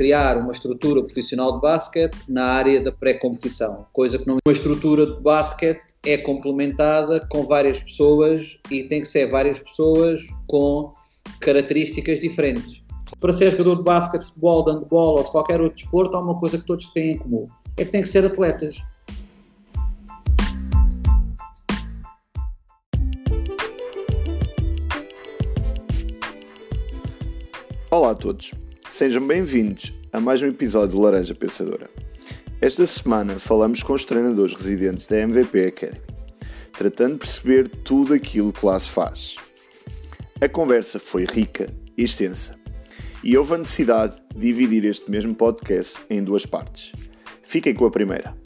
criar uma estrutura profissional de basquete na área da pré-competição, coisa que não uma estrutura de basquete é complementada com várias pessoas e tem que ser várias pessoas com características diferentes. Para ser jogador de basquete, futebol, de handball ou de qualquer outro desporto, há uma coisa que todos têm em comum: é que têm que ser atletas. Olá a todos, sejam bem-vindos a mais um episódio do Laranja Pensadora. Esta semana falamos com os treinadores residentes da MVP Academy, tratando de perceber tudo aquilo que lá se faz. A conversa foi rica e extensa, e houve a necessidade de dividir este mesmo podcast em duas partes. Fiquem com a primeira.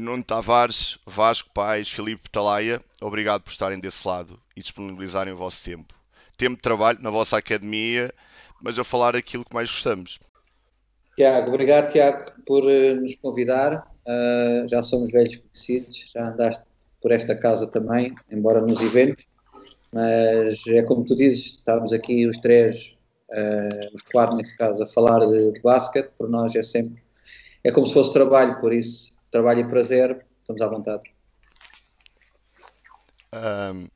Nuno Tavares, Vasco Pais, Filipe Talaia, obrigado por estarem desse lado e disponibilizarem o vosso tempo. Tempo de trabalho na vossa academia, mas a falar aquilo que mais gostamos. Tiago, obrigado Tiago por uh, nos convidar. Uh, já somos velhos conhecidos, já andaste por esta casa também, embora nos eventos, mas é como tu dizes, estamos aqui os três, uh, os quatro neste caso, a falar de, de basquete, por nós é sempre, é como se fosse trabalho, por isso trabalho e prazer, estamos à vontade. Um,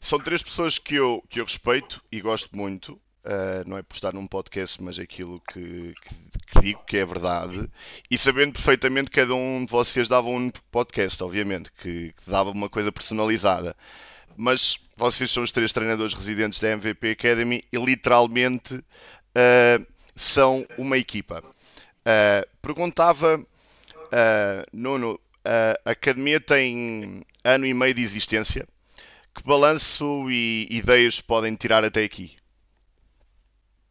são três pessoas que eu, que eu respeito e gosto muito. Uh, não é por estar num podcast, mas aquilo que, que, que, digo que é verdade. E sabendo perfeitamente que cada um de vocês dava um podcast, obviamente, que, que dava uma coisa personalizada. Mas vocês são os três treinadores residentes da MVP Academy e literalmente uh, são uma equipa. Uh, perguntava Uh, Nuno, a academia tem ano e meio de existência. Que balanço e ideias podem tirar até aqui?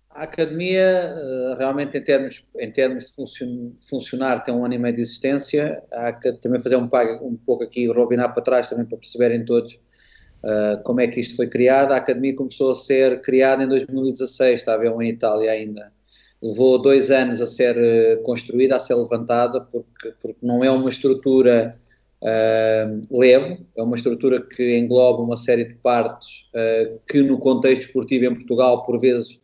A academia, ah, realmente, em termos, em termos de funcionar, tem um ano e meio de existência. Há que também fazer um, um pouco aqui, robinar para trás também para perceberem todos uh, como é que isto foi criado. A academia começou a ser criada em 2016, estava em Itália ainda levou dois anos a ser eh, construída, a ser levantada, porque, porque não é uma estrutura uh, leve, é uma estrutura que engloba uma série de partes uh, que no contexto esportivo em Portugal, por vezes,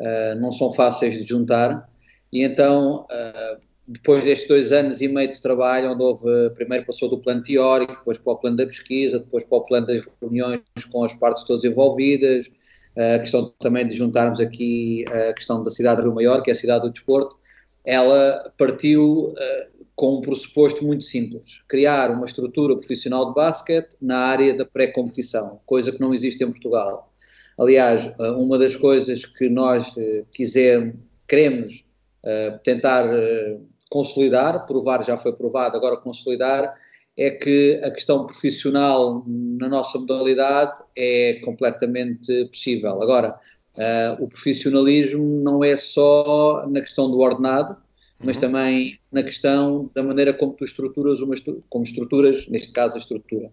uh, não são fáceis de juntar. E então, depois destes dois anos e meio de trabalho, onde houve, primeiro passou do plano teórico, depois para o plano da pesquisa, depois para o plano das reuniões com as partes todas envolvidas, a questão também de juntarmos aqui a questão da cidade de Rio Maior, que é a cidade do desporto, ela partiu uh, com um pressuposto muito simples: criar uma estrutura profissional de basquete na área da pré-competição, coisa que não existe em Portugal. Aliás, uh, uma das coisas que nós quisemos, queremos tentar consolidar, provar já foi provado, agora consolidar, é que a questão profissional na nossa modalidade é completamente possível. Agora, uh, o profissionalismo não é só na questão do ordenado, mas uhum. também na questão da maneira como tu estruturas uma como estruturas, neste caso a estrutura.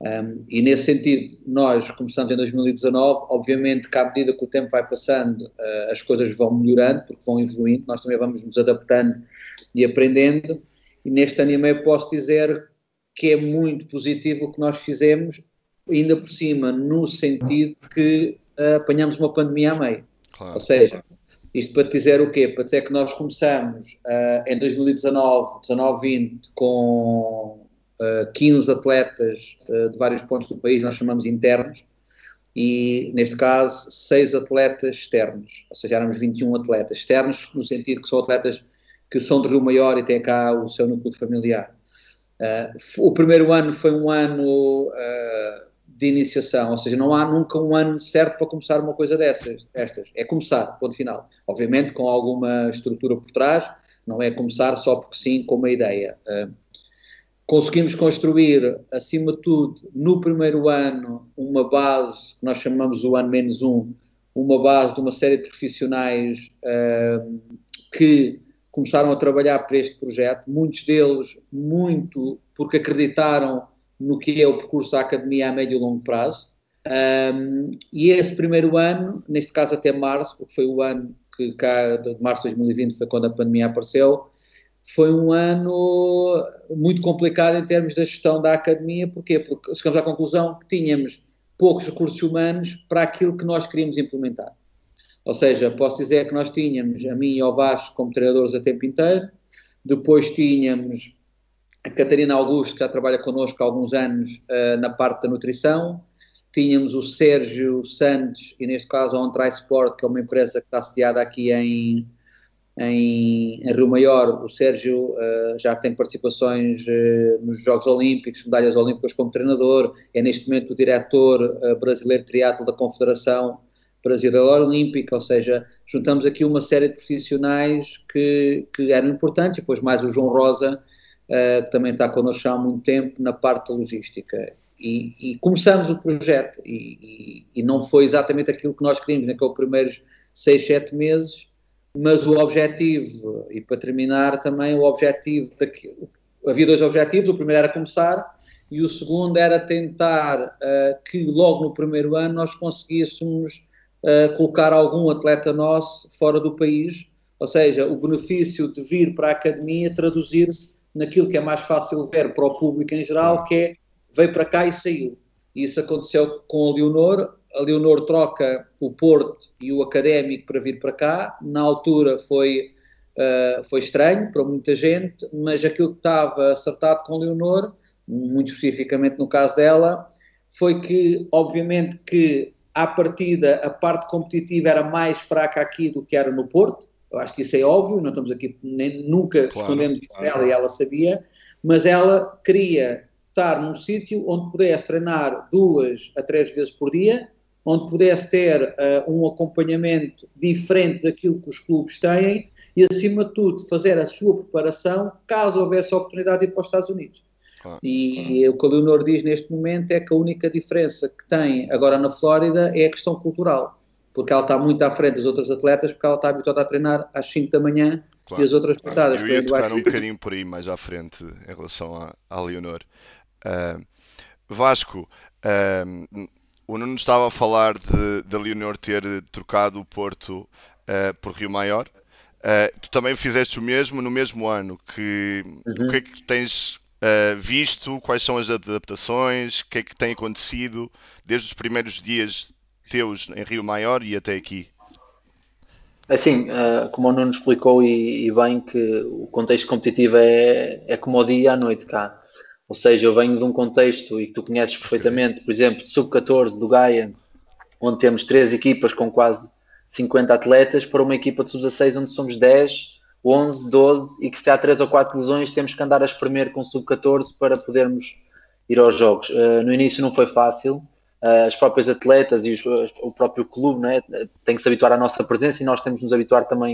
Um, e nesse sentido, nós começamos em 2019, obviamente que à medida que o tempo vai passando, uh, as coisas vão melhorando, porque vão evoluindo, nós também vamos nos adaptando e aprendendo, e neste ano e meio posso dizer que é muito positivo o que nós fizemos, ainda por cima, no sentido que uh, apanhamos uma pandemia a meio. Claro. Ou seja, isto para dizer o quê? Para dizer que nós começamos uh, em 2019, 19-20, com uh, 15 atletas uh, de vários pontos do país, nós chamamos internos, e neste caso, 6 atletas externos, ou seja, éramos 21 atletas externos, no sentido que são atletas que são de Rio Maior e têm cá o seu núcleo familiar. Uh, o primeiro ano foi um ano uh, de iniciação, ou seja, não há nunca um ano certo para começar uma coisa dessas, estas. É começar, ponto final. Obviamente com alguma estrutura por trás, não é começar só porque sim, com uma ideia. Uh, conseguimos construir, acima de tudo, no primeiro ano, uma base, que nós chamamos o ano menos um, uma base de uma série de profissionais que começaram a trabalhar para este projeto, muitos deles muito porque acreditaram no que é o percurso da academia a médio e longo prazo. Um, e esse primeiro ano, neste caso até março, porque foi o ano que cá, de março de 2020 foi quando a pandemia apareceu, foi um ano muito complicado em termos da gestão da academia, porquê? Porque chegamos à conclusão que tínhamos poucos recursos humanos para aquilo que nós queríamos implementar. Ou seja, posso dizer que nós tínhamos a mim e ao Vasco como treinadores a tempo inteiro, depois tínhamos a Catarina Augusto, que já trabalha connosco há alguns anos uh, na parte da nutrição, tínhamos o Sérgio Santos, e neste caso a OnTry Sport, que é uma empresa que está sediada aqui em, em, em Rio Maior. O Sérgio uh, já tem participações uh, nos Jogos Olímpicos, medalhas olímpicas como treinador, é neste momento o diretor uh, brasileiro de triatlo da Confederação Brasileira Olímpica, ou seja, juntamos aqui uma série de profissionais que, que eram importantes, depois mais o João Rosa, que também está connosco há muito tempo na parte logística. E, e começamos o projeto e, e, e, não foi exatamente aquilo que nós queríamos naqueles primeiros seis, sete meses, mas o objetivo, e para terminar também o objetivo, daqui, havia dois objetivos, o primeiro era começar e o segundo era tentar uh, que logo no primeiro ano nós conseguíssemos uh, colocar algum atleta nosso fora do país, ou seja, o benefício de vir para a academia traduzir-se naquilo que é mais fácil ver para o público em geral, que é veio para cá e saiu. E isso aconteceu com a Leonor. A Leonor troca o Porto e o Académico para vir para cá. Na altura foi, uh, foi estranho para muita gente, mas aquilo que estava acertado com a Leonor, muito especificamente no caso dela, foi que, obviamente, que à partida a parte competitiva era mais fraca aqui do que era no Porto. Eu acho que isso é óbvio, não estamos aqui, nem, nunca claro, escondemos isso claro. dela e ela sabia, mas ela queria estar num sítio onde pudesse treinar duas a três vezes por dia, onde pudesse ter uh, um acompanhamento diferente daquilo que os clubes têm e, acima de tudo, fazer a sua preparação caso houvesse a oportunidade de ir para os Estados Unidos. Claro, e claro. o que o Leonor diz neste momento é que a única diferença que tem agora na Flórida é a questão cultural, porque ela está muito à frente das outras atletas, porque ela está habituada a treinar às 5 da manhã claro, e as outras claro. Eu ia tocar um bocadinho por aí mais à frente em relação à, à Leonor. Uh, Vasco, uh, o Nuno estava a falar de, de Leonor ter trocado o Porto uh, por Rio Maior. tu também fizeste o mesmo no mesmo ano. Que, uhum. O que é que tens visto? Quais são as adaptações? O que é que tem acontecido desde os primeiros dias teus em Rio Maior e até aqui? Assim, como o Nuno explicou e, e bem que o contexto competitivo é, é como o dia e a noite cá. Ou seja, eu venho de um contexto e que tu conheces perfeitamente, por exemplo, sub-14 do Gaia, onde temos três equipas com quase 50 atletas, para uma equipa de sub-16 onde somos 10, 11, 12 e que se há 3 ou 4 lesões temos que andar a espremer com sub-14 para podermos ir aos jogos. Uh, no início não foi fácil, uh, as próprias atletas e os, o próprio clube né, têm que se habituar à nossa presença e nós temos que nos habituar também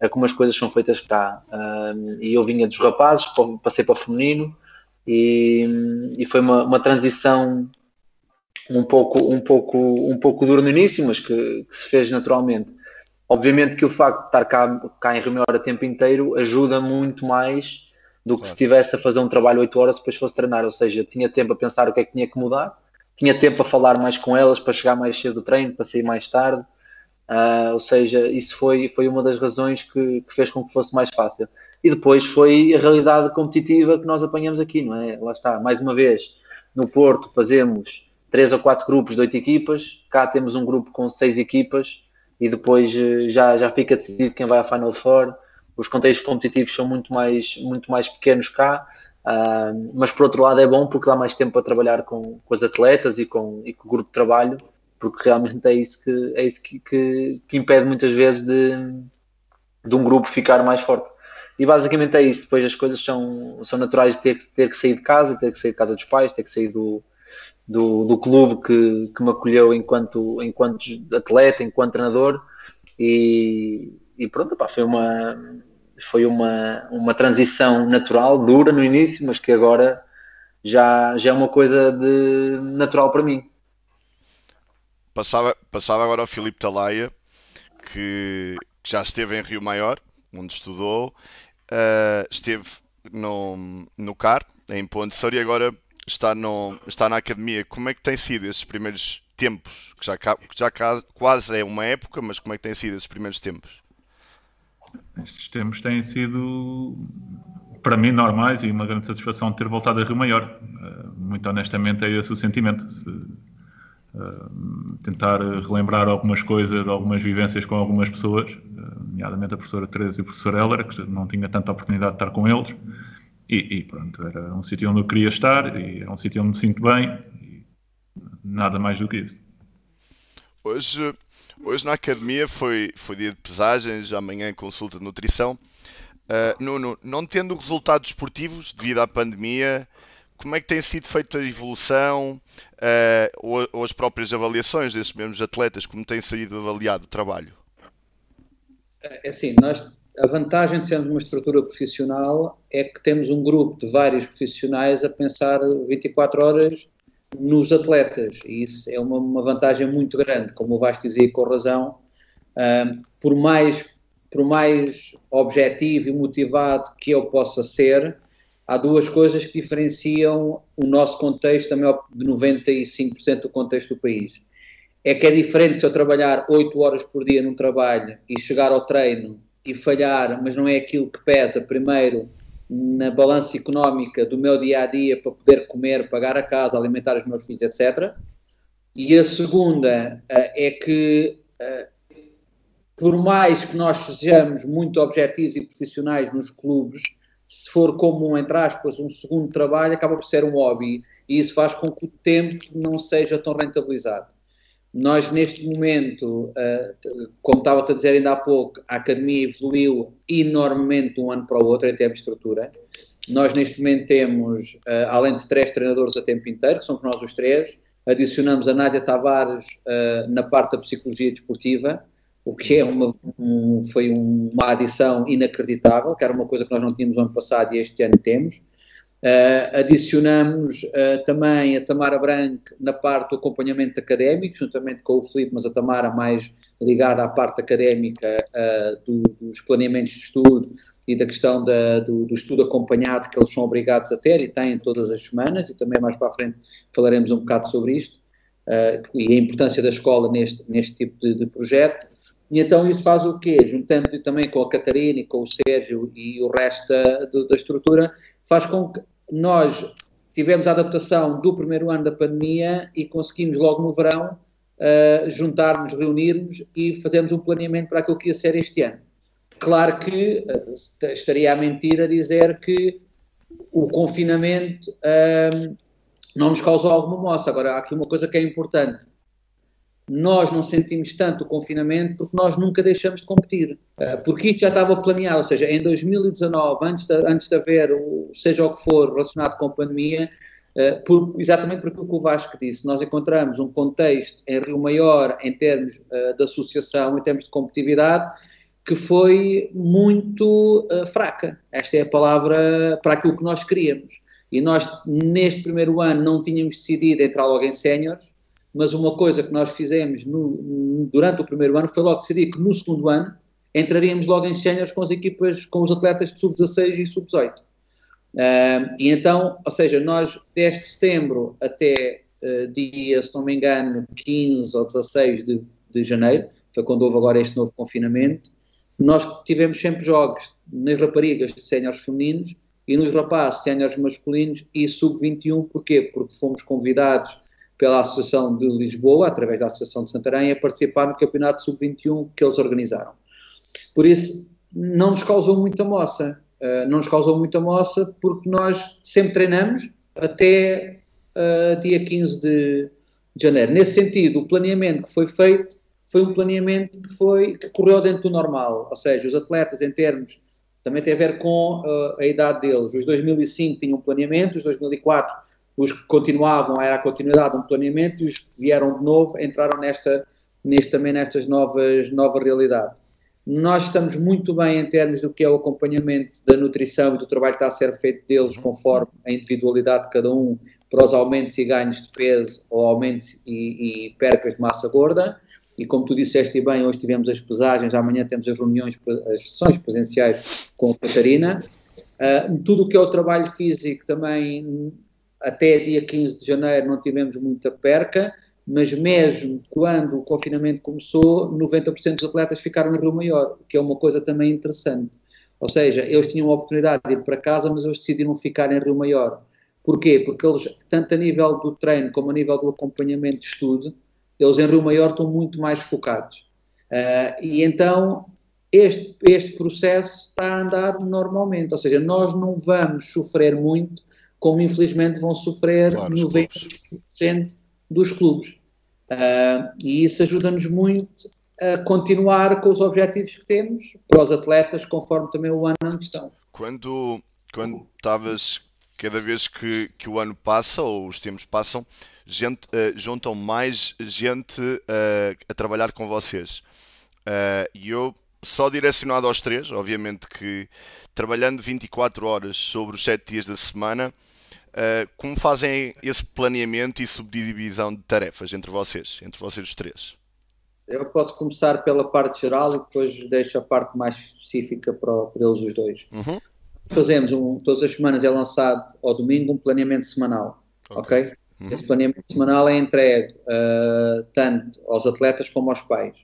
a como as coisas são feitas cá. Uh, e eu vinha dos rapazes, passei para o feminino, e, e foi uma, uma, transição um pouco, um, pouco, um pouco dura no início, mas que, que, se fez naturalmente. Obviamente que o facto de estar cá, cá em Rio a tempo inteiro ajuda muito mais do que claro. se estivesse a fazer um trabalho 8 horas depois fosse treinar, ou seja, tinha tempo a pensar o que é que tinha que mudar, tinha tempo a falar mais com elas para chegar mais cedo do treino, para sair mais tarde, uh, ou seja, isso foi, foi uma das razões que, que fez com que fosse mais fácil e depois foi a realidade competitiva que nós apanhamos aqui, não é? Lá está, mais uma vez, no Porto fazemos três ou quatro grupos de oito equipas, cá temos um grupo com seis equipas e depois eh, já, já fica decidido quem vai à Final Four. Os contextos competitivos são muito mais, muito mais pequenos cá, uh, mas por outro lado é bom porque dá mais tempo para trabalhar com, com as atletas e com, e com o grupo de trabalho, porque realmente é isso que, é isso que, que, que impede muitas vezes de, de um grupo ficar mais forte. E basicamente é isso. Depois as coisas são, são naturais de ter, ter que sair de casa, ter que sair de casa dos pais, ter que sair do, do, do clube que, que me acolheu enquanto, enquanto atleta, enquanto treinador. E, e pronto, pá, foi uma foi uma, uma transição natural, dura no início, mas que agora já, já é uma coisa de natural para mim. Passava, passava agora ao Filipe Talaia, que, que já esteve em Rio Maior, onde estudou, Uh, esteve no, no CAR, em Ponte Soura, e agora está, no, está na academia. Como é que tem sido esses primeiros tempos? Que já, que já quase é uma época, mas como é que têm sido esses primeiros tempos? Estes tempos têm sido, para mim, normais e uma grande satisfação ter voltado a Rio Maior. Uh, muito honestamente, é esse o sentimento. Se, uh, tentar relembrar algumas coisas, algumas vivências com algumas pessoas, uh, nomeadamente a professora Teresa e o professor Heller, que não tinha tanta oportunidade de estar com eles. E, e pronto, era um sítio onde eu queria estar e era um sítio onde me sinto bem. nada mais do que isso. Hoje, hoje na academia foi, foi dia de pesagens, amanhã consulta de nutrição. Uh, Nuno, não tendo resultados esportivos devido à pandemia, como é que tem sido feita a evolução uh, ou, ou, as próprias avaliações desses mesmos atletas? Como tem sido avaliado o trabalho? É assim, nós, a vantagem de sermos uma estrutura profissional é que temos um grupo de vários profissionais a pensar 24 horas nos atletas e isso é uma, uma vantagem muito grande, como o Vasco dizia com razão, uh, por mais por mais objetivo e motivado que eu possa ser, há duas coisas que diferenciam o nosso contexto de 95% do contexto do país. É que é diferente se eu trabalhar 8 horas por dia num trabalho e chegar ao treino e falhar, mas não é aquilo que pesa primeiro na balança económica do meu dia a dia para poder comer, pagar a casa, alimentar os meus filhos, etc. E a segunda eh, é que, eh, por mais que nós sejamos muito objetivos e profissionais nos clubes, se for como, entre aspas, um segundo trabalho, acaba por ser um hobby e isso faz com que o tempo não seja tão rentabilizado. Nós, neste momento, eh, como estava a dizer ainda há pouco, a academia evoluiu enormemente de um ano para o outro em termos de estrutura. Nós, neste momento, temos, eh, além de três treinadores a tempo inteiro, que somos nós os três, adicionamos a Nádia Tavares eh, na parte da psicologia desportiva, o que é uma, um, foi uma adição inacreditável, que era uma coisa que nós não tínhamos no ano passado e este ano temos. Uh, adicionamos uh, também a Tamara Branco na parte do acompanhamento académico, juntamente com o Filipe, mas a Tamara mais ligada à parte académica uh, do, dos planeamentos de estudo e da questão da, do, do, estudo acompanhado que eles são obrigados a ter e têm todas as semanas, e também mais para a frente falaremos um bocado sobre isto, e a importância da escola neste, neste tipo de, de projeto. E então isso faz o quê? Juntando também com a Catarina e com o Sérgio e o resto da, da estrutura, faz com que nós tivemos a adaptação do primeiro ano da pandemia e conseguimos logo no verão uh, juntar-nos, reunirmos e fazermos um planeamento para aquilo que ia ser este ano. Claro que uh, estaria a mentir a dizer que o confinamento uh, não nos causou alguma moça. Agora, há aqui uma coisa que é importante nós não sentimos tanto o confinamento porque nós nunca deixamos de competir. Eh, porque isto já estava planeado, ou seja, em 2019, antes de, antes de haver, o, seja o que for relacionado com a pandemia, uh, por, exatamente por aquilo que o Vasco disse, nós encontramos um contexto em Rio Maior, em termos uh, de associação, em termos de competitividade, que foi muito fraca. Esta é a palavra para aquilo que nós queríamos. E nós, neste primeiro ano, não tínhamos decidido entrar logo em séniores, mas uma coisa que nós fizemos no, durante o primeiro ano foi logo decidir que no segundo ano entraríamos logo em séniores com as equipas, com os atletas de sub-16 e sub-18. Uh, e então, ou seja, nós desde setembro até uh, dia, se não me engano, 15 ou 16 de, de janeiro, foi quando houve agora este novo confinamento, nós tivemos sempre jogos nas raparigas de séniores femininos e nos rapazes séniores masculinos e sub-21, porquê? Porque fomos convidados pela Associação de Lisboa, através da Associação de Santarém, a participar no Campeonato Sub-21 que eles organizaram. Por isso, não nos causou muita moça. Uh, não nos causou muita moça porque nós sempre treinamos até uh, dia 15 de, de, janeiro. Nesse sentido, o planeamento que foi feito foi um planeamento que, foi, que correu dentro do normal. Ou seja, os atletas, em termos, também tem a ver com uh, a idade deles. Os 2005 tinham um planeamento, os 2004 os que continuavam era a continuidade de um planeamento e os que vieram de novo entraram nesta, neste, também nestas novas nova realidade. Nós estamos muito bem em termos do que é o acompanhamento da nutrição e do trabalho que está a ser feito deles conforme a individualidade de cada um para os aumentos e ganhos de peso ou aumentos e, e percas de massa gorda. E como tu disseste bem, hoje tivemos as pesagens, amanhã temos as reuniões, as sessões presenciais com a Catarina. Uh, tudo o que é o trabalho físico também até dia 15 de janeiro não tivemos muita perca, mas mesmo quando o confinamento começou, 90% dos atletas ficaram em Rio Maior, que é uma coisa também interessante. Ou seja, eles tinham a oportunidade de ir para casa, mas eles decidiram ficar em Rio Maior. Porquê? Porque eles, tanto a nível do treino como a nível do acompanhamento de estudo, eles em Rio Maior estão muito mais focados. Uh, e então este, este processo está a andar normalmente, ou seja, nós não vamos sofrer muito, como infelizmente vão sofrer claro, 95% dos clubes. Uh, e isso ajuda-nos muito a continuar com os objetivos que temos para os atletas, conforme também o ano em questão. Quando quando estavas cada vez que, que o ano passa ou os tempos passam, gente, uh, juntam mais gente uh, a trabalhar com vocês. E eu só direcionado aos três, obviamente que trabalhando 24 horas sobre os 7 dias da semana, uh, como fazem esse planeamento e subdivisão de tarefas entre vocês, entre vocês os três? Eu posso começar pela parte geral e depois deixo a parte mais específica para, para eles os dois. Uhum. Fazemos, um, todas as semanas é lançado ao domingo um planeamento semanal, ok? okay? Uhum. Esse planeamento semanal é entregue uh, tanto aos atletas como aos pais.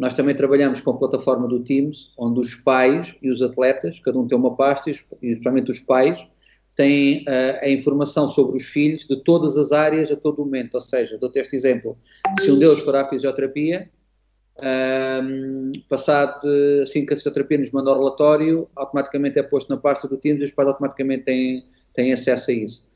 Nós também trabalhamos com a plataforma do Teams, onde os pais e os atletas, cada um tem uma pasta, e principalmente os pais, têm uh, a informação sobre os filhos de todas as áreas a todo momento. Ou seja, dou-te este exemplo: se um deles for à fisioterapia, um, ehm, passado assim que a fisioterapia nos manda o relatório, automaticamente é posto na pasta do Teams e os pais automaticamente têm, têm acesso a isso.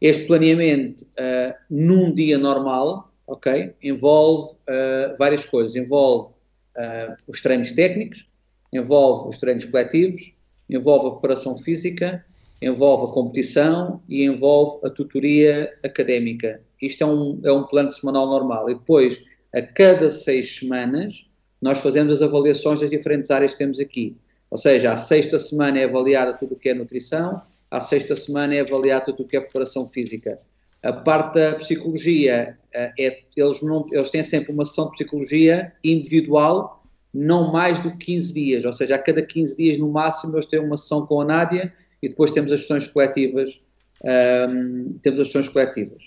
Este planeamento, uh, num dia normal, ok, envolve uh, várias coisas. Envolve uh, os treinos técnicos, envolve os treinos coletivos, envolve a preparação física, envolve a competição e envolve a tutoria académica. Isto é um, é um plano semanal normal. E depois, a cada seis semanas, nós fazemos as avaliações das diferentes áreas que temos aqui. Ou seja, a sexta semana é avaliada tudo o que é nutrição, a sexta semana é avaliada tudo o que é preparação física. A parte da psicologia, eh, é, eles, não, eles têm sempre uma sessão de psicologia individual, não mais do que 15 dias, ou seja, a cada 15 dias no máximo eles têm uma sessão com a Nádia e depois temos as sessões coletivas, um, temos as sessões coletivas.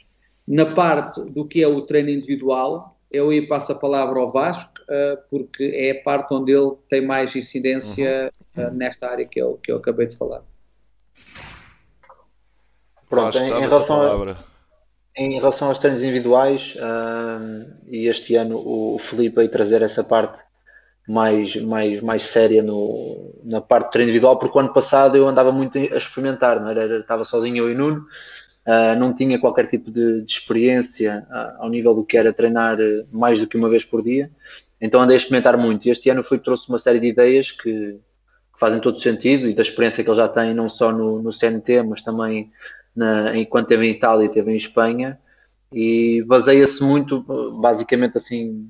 Na parte do que é o treino individual, eu aí passo a palavra ao Vasco, uh, porque é a parte onde ele tem mais incidência uhum. uh, nesta área que eu, que eu acabei de falar. Pronto, em, em relação a em relação aos treinos individuais, uh, e este ano o Felipe veio trazer essa parte mais, mais, mais séria no, na parte de treino individual, porque o ano passado eu andava muito a experimentar, não era? estava sozinho eu e Nuno, uh, não tinha qualquer tipo de, de experiência uh, ao nível do que era treinar mais do que uma vez por dia, então andei a experimentar muito. E este ano o trouxe uma série de ideias que, que fazem todo sentido e da experiência que ele já tem, não só no, no CNT, mas também na, enquanto teve em Itália e teve em Espanha, e baseia-se muito, basicamente assim,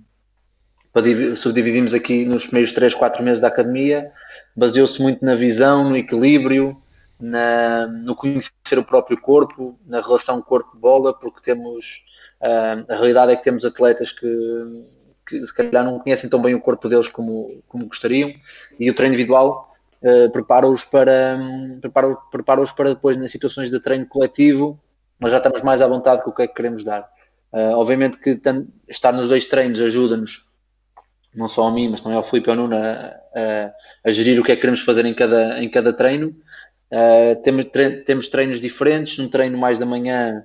subdividimos aqui nos primeiros 3, 4 meses da academia, baseou-se muito na visão, no equilíbrio, na, no conhecer o próprio corpo, na relação corpo-bola, porque temos, uh, a realidade é que temos atletas que, que se calhar não conhecem tão bem o corpo deles como, como gostariam, e o treino individual uh, prepara-os para, prepara, prepara para depois nas situações de treino coletivo, nós já estamos mais à vontade com o que é que queremos dar. Uh, obviamente que estar nos dois treinos ajuda-nos, não só a mim, mas também ao Filipe e ao Nuno, a, a, a, gerir o que é que queremos fazer em cada, em cada treino. Uh, temos, tre temos treinos diferentes, um treino mais da manhã,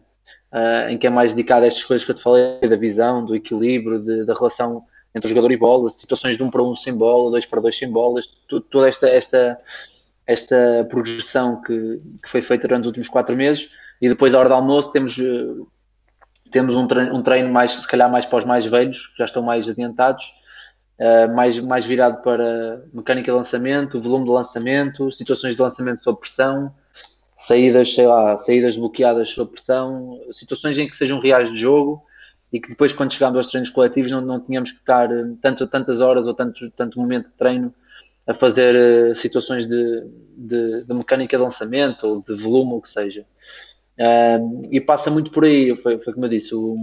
uh, em que é mais dedicado a estas coisas que eu te falei, da visão, do equilíbrio, de, da relação entre o jogador e bola, situações de um para um sem bola, dois para dois sem bolas, toda esta, esta, esta progressão que, que, foi feita durante os últimos quatro meses e depois à hora do almoço temos, eh, temos um, treino, um treino mais, se calhar mais para os mais velhos, que já estão mais adiantados, uh, mais, mais virado para mecânica de lançamento, volume de lançamento, situações de lançamento sob pressão, saídas, sei lá, saídas bloqueadas sob pressão, situações em que sejam reais de jogo e que depois, quando chegámos aos treinos coletivos, não, não tínhamos que estar eh, tanto, tantas horas ou tanto, tanto momento de treino a fazer uh, situações de, de, de, mecânica de lançamento ou de volume, o que seja. Uh, e passa muito por aí, foi, foi como eu disse, o,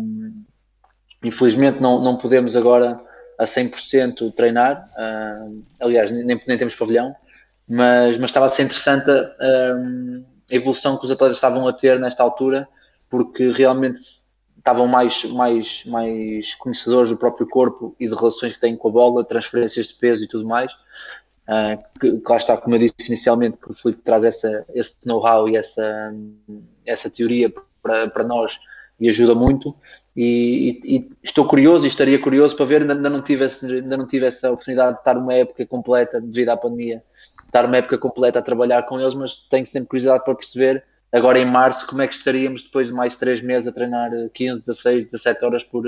infelizmente não, não podemos agora a 100% treinar, uh, aliás, nem, nem temos pavilhão, mas, mas estava a ser interessante a evolução que os atletas estavam a ter nesta altura, porque realmente estavam mais, mais, mais conhecedores do próprio corpo e de relações que têm com a bola, transferências de peso e tudo mais. Uh, que, que, lá está, como eu disse inicialmente, que o Felipe traz essa, esse know-how e essa, essa teoria para, para nós e ajuda muito. E, e, e, estou curioso e estaria curioso para ver, ainda não, tive esse, ainda não tive essa oportunidade de estar uma época completa, devido à pandemia, estar uma época completa a trabalhar com eles, mas tenho sempre curiosidade para perceber agora em março como é que estaríamos depois de mais três meses a treinar 15, 16, 17 horas por,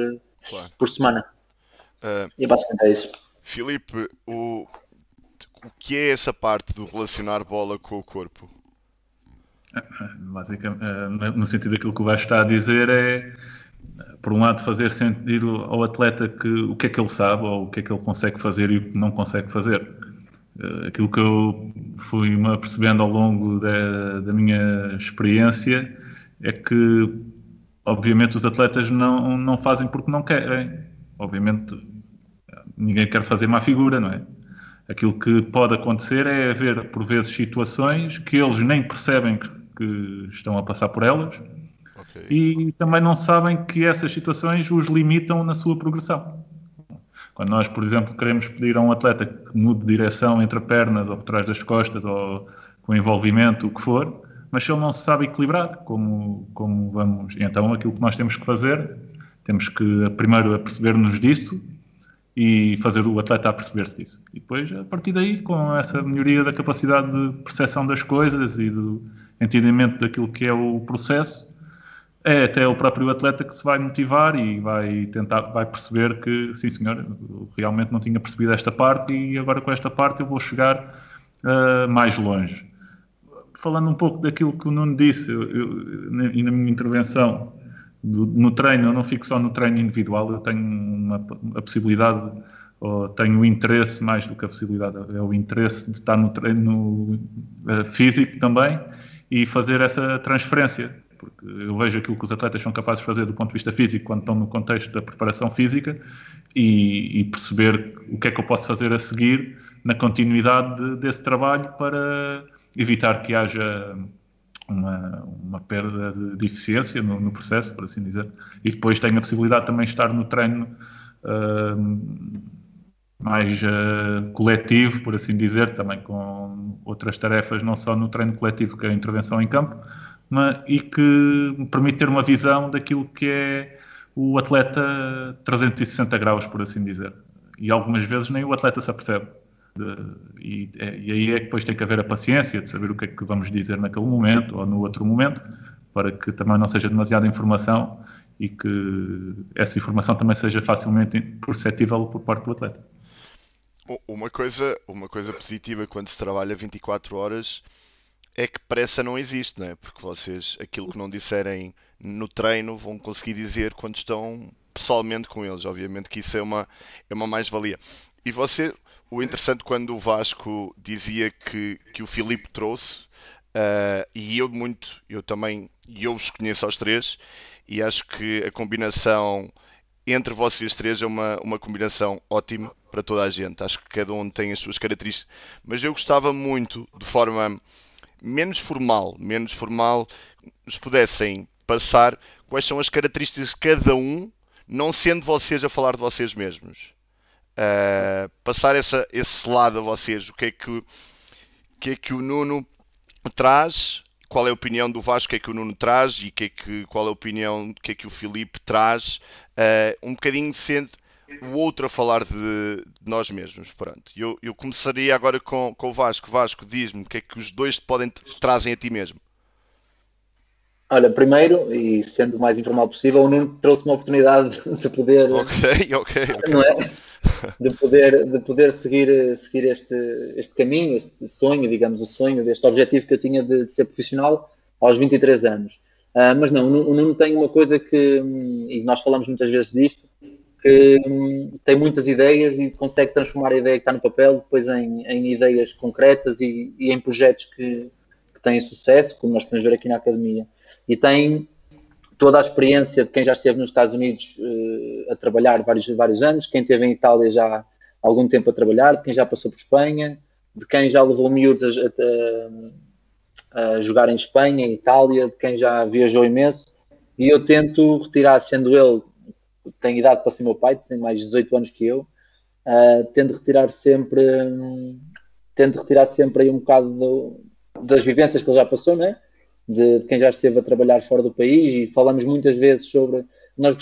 claro. por semana. Uh, e basicamente é isso. Filipe, o, o que é essa parte do relacionar bola com o corpo? Basicamente, eh, no sentido daquilo que o Vasco está a dizer é por um lado fazer sentir ao atleta que o que é que ele sabe ou o que é que ele consegue fazer e o que não consegue fazer. Eh, aquilo que eu fui me apercebendo ao longo da, da minha experiência é que obviamente os atletas não, não fazem porque não querem. Obviamente ninguém quer fazer má figura, não é? Aquilo que pode acontecer é haver, por vezes, situações que eles nem percebem que, que estão a passar por elas okay. e também não sabem que essas situações os limitam na sua progressão. Quando nós, por exemplo, queremos pedir a um atleta que mude de direção entre pernas ou por trás das costas ou com envolvimento, o que for, mas se ele não se sabe equilibrar, como, como vamos. Então, aquilo que nós temos que fazer, temos que primeiro perceber-nos disso e fazer o atleta a perceber-se disso. E depois, a partir daí, com essa melhoria da capacidade de percepção das coisas e do entendimento daquilo que é o processo, é até o próprio atleta que se vai motivar e vai tentar, vai perceber que, sim senhor, realmente não tinha percebido esta parte e agora com esta parte eu vou chegar uh, mais longe. Falando um pouco daquilo que o Nuno disse e na minha intervenção, do, no treino, eu não fico só no treino individual, eu tenho uma, a possibilidade, ou tenho o interesse, mais do que a possibilidade, é o interesse de estar no treino uh, físico também e fazer essa transferência, porque eu vejo aquilo que os atletas são capazes de fazer do ponto de vista físico quando estão no contexto da preparação física e, e perceber o que é que eu posso fazer a seguir na continuidade de, desse trabalho para evitar que haja uma, uma perda de, eficiência no, no, processo, por assim dizer. E depois tenho a possibilidade também de estar no treino uh, mais uh, coletivo, por assim dizer, também com outras tarefas, não só no treino coletivo, que é a intervenção em campo, e que me permite ter uma visão daquilo que é o atleta 360 graus, por assim dizer. E algumas vezes nem o atleta se apercebe. E, e, aí é que depois tem que haver a paciência de saber o que é que vamos dizer naquele momento ou no outro momento, para que também não seja demasiada informação e que essa informação também seja facilmente perceptível por parte do atleta. Uma coisa, uma coisa positiva quando se trabalha 24 horas é que pressa não existe, não é? Porque vocês, aquilo que não disserem no treino, vão conseguir dizer quando estão pessoalmente com eles. Obviamente que isso é uma, é uma mais-valia. E você, o interessante quando o Vasco dizia que, que o Filipe trouxe, uh, e eu muito, eu também, e eu os conheço aos três, e acho que a combinação entre vocês três é uma, uma combinação ótima para toda a gente. Acho que cada um tem as suas características, mas eu gostava muito, de forma menos formal, menos formal, nos pudessem passar quais são as características de cada um, não sendo vocês a falar de vocês mesmos uh, passar essa, esse lado a vocês. O que é que, que é que o Nuno traz? Qual é a opinião do Vasco? O que é que o Nuno traz? E que é que, qual é a opinião do que é que o Filipe traz? Uh, um bocadinho sendo o outro a falar de, nós mesmos. Pronto. Eu, eu começaria agora com, com o Vasco. Vasco, diz-me o que é que os dois te podem trazem a ti mesmo. Olha, primeiro, e sendo o mais informal possível, o Nuno trouxe uma oportunidade de poder. Ok, ok. okay. Não é? de poder, de poder seguir, seguir este, este caminho, este sonho, digamos, o sonho, deste objetivo que eu tinha de, de ser profissional aos 23 anos. Uh, mas não, o Nuno tem uma coisa que, e nós falamos muitas vezes disto, que um, tem muitas ideias e consegue transformar a ideia que está no papel depois em, em ideias concretas e, e em projetos que, que, têm sucesso, como nós podemos ver aqui na academia. E tem toda a experiência de quem já esteve nos Estados Unidos uh, a trabalhar vários, vários anos, quem esteve em Itália já há algum tempo a trabalhar, de quem já passou por Espanha, de quem já levou miúdos a, a, a, jogar em Espanha, em Itália, de quem já viajou imenso. E eu tento retirar, sendo ele, tem idade para ser meu pai, tem mais de 18 anos que eu, uh, tento retirar sempre, um, tento retirar sempre aí um bocado do, das vivências que ele já passou, não é? de, de, quem já esteve a trabalhar fora do país e falamos muitas vezes sobre nós,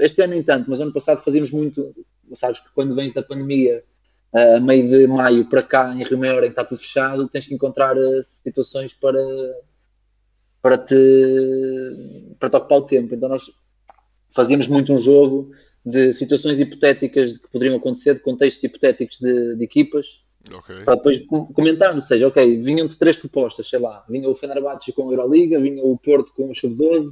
este ano nem tanto, mas ano passado fazíamos muito, sabes que quando vens da pandemia, a meio de maio para cá, em Rio Maior, em que está tudo fechado, tens que encontrar uh, situações para, para, te, para te ocupar o tempo. Então nós fazíamos muito um jogo de situações hipotéticas que poderiam acontecer, de contextos hipotéticos de, de equipas, Ok. para depois com- comentarmos, ou seja, ok, vinham de três propostas, sei lá, vinha o Fenerbahçe com a Euroliga, vinha o Porto com o Sub-12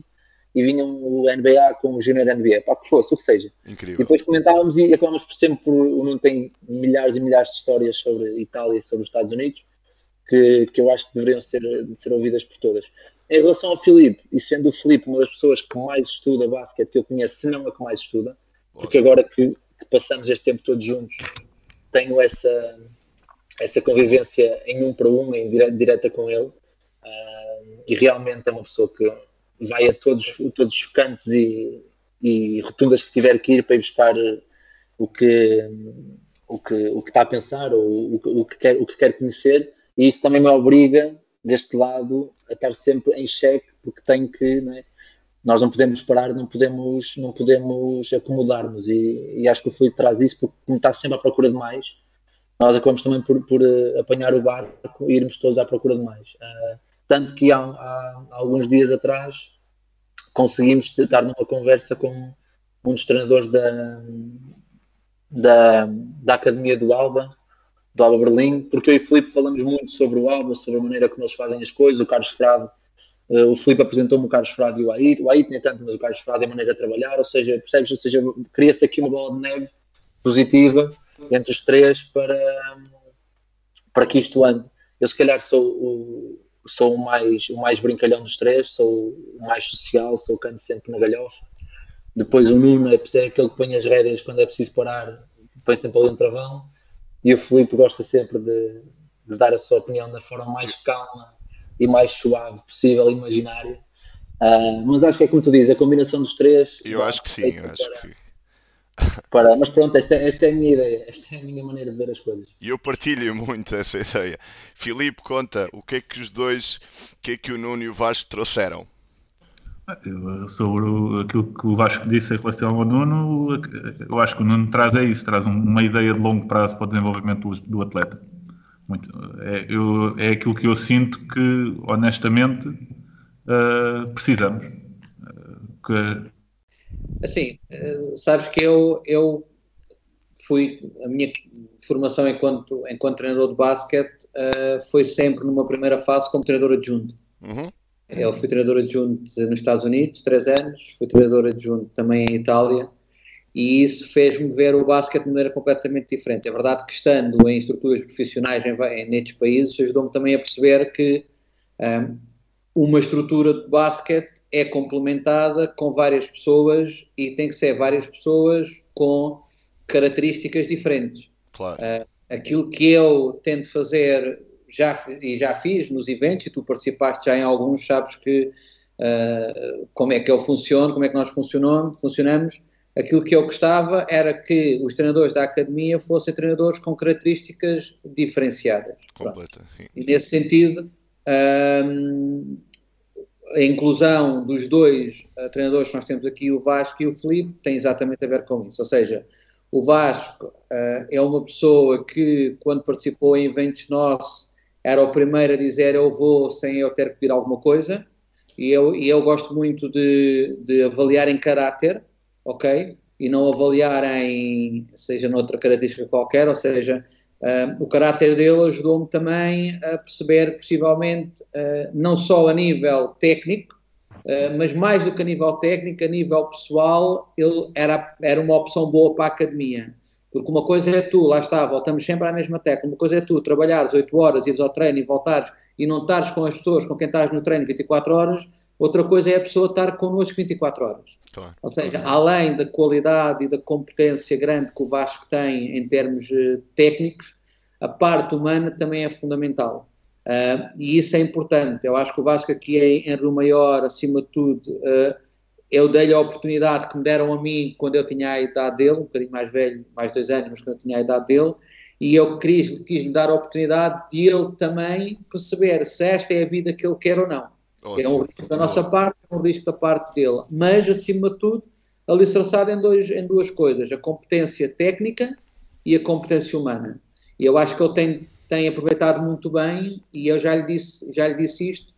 e vinha o NBA com o Junior NBA, para que fosse, o que seja. E Incrível. depois comentávamos e acabámos por sempre por. O Nuno tem milhares e milhares de histórias sobre Itália e sobre os Estados Unidos que, que eu acho que deveriam ser, ser ouvidas por todas. Em relação ao Filipe, e sendo o Filipe uma das pessoas que mais estuda basquete que eu conheço, se não a que mais estuda, porque agora que, que passamos este tempo todos juntos, tenho essa, essa convivência em um para um, em dire- direta com ele, ah, e realmente é uma pessoa que vai a todos, todos os cantos e, e rotundas que tiver que ir para ir buscar o que, o que, o que está a pensar ou o, o, que quer, o que quer conhecer, e isso também me obriga, deste lado, a estar sempre em xeque, porque tenho que, não é? nós não podemos parar, não podemos, não podemos acomodar-nos, e, e acho que o Filipe traz isso, porque como está sempre à procura de mais, nós acabamos também por, por eh, apanhar o barco e irmos todos à procura de mais. Ah, tanto que há, há alguns dias atrás conseguimos estar numa conversa com um dos treinadores da, da, da Academia do Alba, do Alba Berlim, porque eu e o Filipe falamos muito sobre o Alba, sobre a maneira como eles fazem as coisas, o Carlos Frado, eh, o Filipe apresentou-me o Carlos Frado e o Ait, o Ait nem tanto, mas o Carlos Frado é a maneira de trabalhar, ou seja, percebes, ou seja, cria-se aqui uma bola de neve positiva entre os três para, para que isto ande. Eu se calhar sou o, sou o mais, o mais brincalhão dos três, sou o mais social, sou o que sempre na galhofa. Depois o Nuno é é aquele que põe as rédeas quando é preciso parar, põe sempre ali um travão. E o Filipe gosta sempre de, de dar a sua opinião da forma mais calma e mais suave possível, imaginária. Ah, mas acho que é como tu dizes, a combinação dos três. Eu dá acho que sim, perfeito eu acho para- que. para- mas pronto, esta, esta é a minha ideia, esta é a minha maneira de ver as coisas. E eu partilho muito essa ideia. Filipe, conta, o que é que os dois, o que é que o Nuno e o Vasco trouxeram? Sobre o- aquilo que o Vasco disse em relação ao Nuno, eu acho que o Nuno traz é isso, traz um- uma ideia de longo prazo para o desenvolvimento do, do atleta. Muito, é, eu- é aquilo que eu sinto que, honestamente, eh, precisamos. Eh, que- Assim, eh, sabes que eu, eu fui, a minha formação enquanto, enquanto treinador de basquete eh, foi sempre numa primeira fase como treinador adjunto. Uhum. Eu fui treinador adjunto nos Estados Unidos, três anos, fui treinador adjunto também em Itália, e isso fez-me ver o basquete de maneira completamente diferente. É verdade que estando em estruturas profissionais em, em nestes países, ajudou-me também a perceber que ahm, uma estrutura de basquete é complementada com várias pessoas e tem que ser várias pessoas com características diferentes Claro. aquilo que eu tento fazer já, e já fiz nos eventos, e tu participaste já em alguns, sabes que ah, como é que eu funciono, como é que nós funcionamos, funcionamos. Aquilo que eu gostava era que os treinadores da academia fossem treinadores com características diferenciadas. Completa. sim. E nesse sentido, hum, a inclusão dos dois uh, treinadores que nós temos aqui, o Vasco e o Felipe, tem exatamente a ver com isso. Ou seja, o Vasco uh, é uma pessoa que, quando participou em eventos nossos, era o primeiro a dizer eu vou sem eu ter que pedir alguma coisa. E eu, e eu gosto muito de, de avaliar em caráter, ok? E não avaliar em, seja noutra característica qualquer, ou seja, Uh, o caráter dele ajudou-me também a perceber, possivelmente, uh, não só a nível técnico, uh, mas mais do que a nível técnico, a nível pessoal, ele era, era uma opção boa para a academia. Porque uma coisa é tu, lá está, voltamos sempre à mesma tecla, uma coisa é tu trabalhares 8 horas, ires ao treino e voltares e não estares com as pessoas com quem estás no treino 24 horas, outra coisa é a pessoa estar connosco 24 horas. Claro. Ou seja, além da qualidade e da competência grande que o Vasco tem em termos uh, técnicos, a parte humana também é fundamental. Uh, e isso é importante. Eu acho que o Vasco aqui em, em Rio Maior, acima de tudo, uh, eu dei-lhe a oportunidade que me deram a mim quando eu tinha a idade dele, um bocadinho mais velho, mais dois anos, mas quando eu tinha a idade dele, e eu quis, quis lhe dar a oportunidade de ele também perceber se esta é a vida que ele quer ou não. Ótimo. É um risco da nossa parte, é um risco da parte dele. Mas, acima de tudo, alicerçado em, dois, em duas coisas, a competência técnica e a competência humana. E eu acho que ele tem, tem aproveitado muito bem, e eu já lhe disse, já lhe disse isto,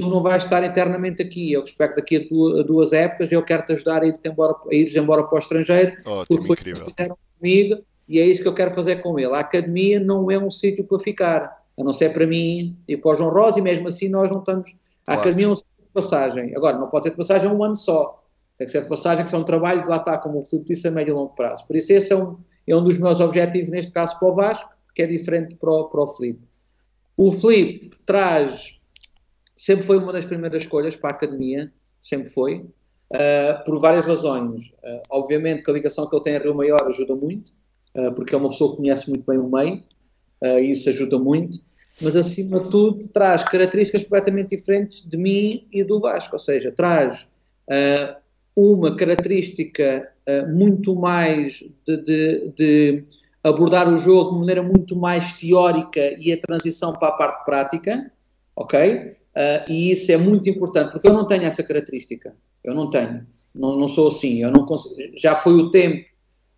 tu não vais estar eternamente aqui, eu respeito daqui a, tu, a duas épocas, eu quero te ajudar a ir embora, a ir embora para o estrangeiro, Ótimo, porque foi incrível. o que fizeram comigo, e é isso que eu quero fazer com ele. A academia não é um sítio para ficar, a não ser para mim e para o João Rosa, e mesmo assim nós não estamos. A Claro. academia é um sítio de passagem. Agora, não pode ser de passagem um ano só. Tem que ser de passagem, que são um trabalho de lá está, como o Filipe disse, a médio e longo prazo. Por isso, esse é um, é um dos meus objetivos, neste caso para o Vasco, que é diferente para o, para o Filipe. O Filipe traz, sempre foi uma das primeiras escolhas para a academia, sempre foi, uh, por várias razões. Uh, obviamente que a ligação que ele tem a Rio Maior ajuda muito, uh, porque é uma pessoa que conhece muito bem o meio, e isso ajuda muito, mas acima de tudo traz características completamente diferentes de mim e do Vasco, ou seja, traz uma característica muito mais de, de, de, abordar o jogo de maneira muito mais teórica e a transição para a parte prática, ok? Uh, e isso é muito importante, porque eu não tenho essa característica, eu não tenho, não, não sou assim, eu não consigo, já foi o tempo,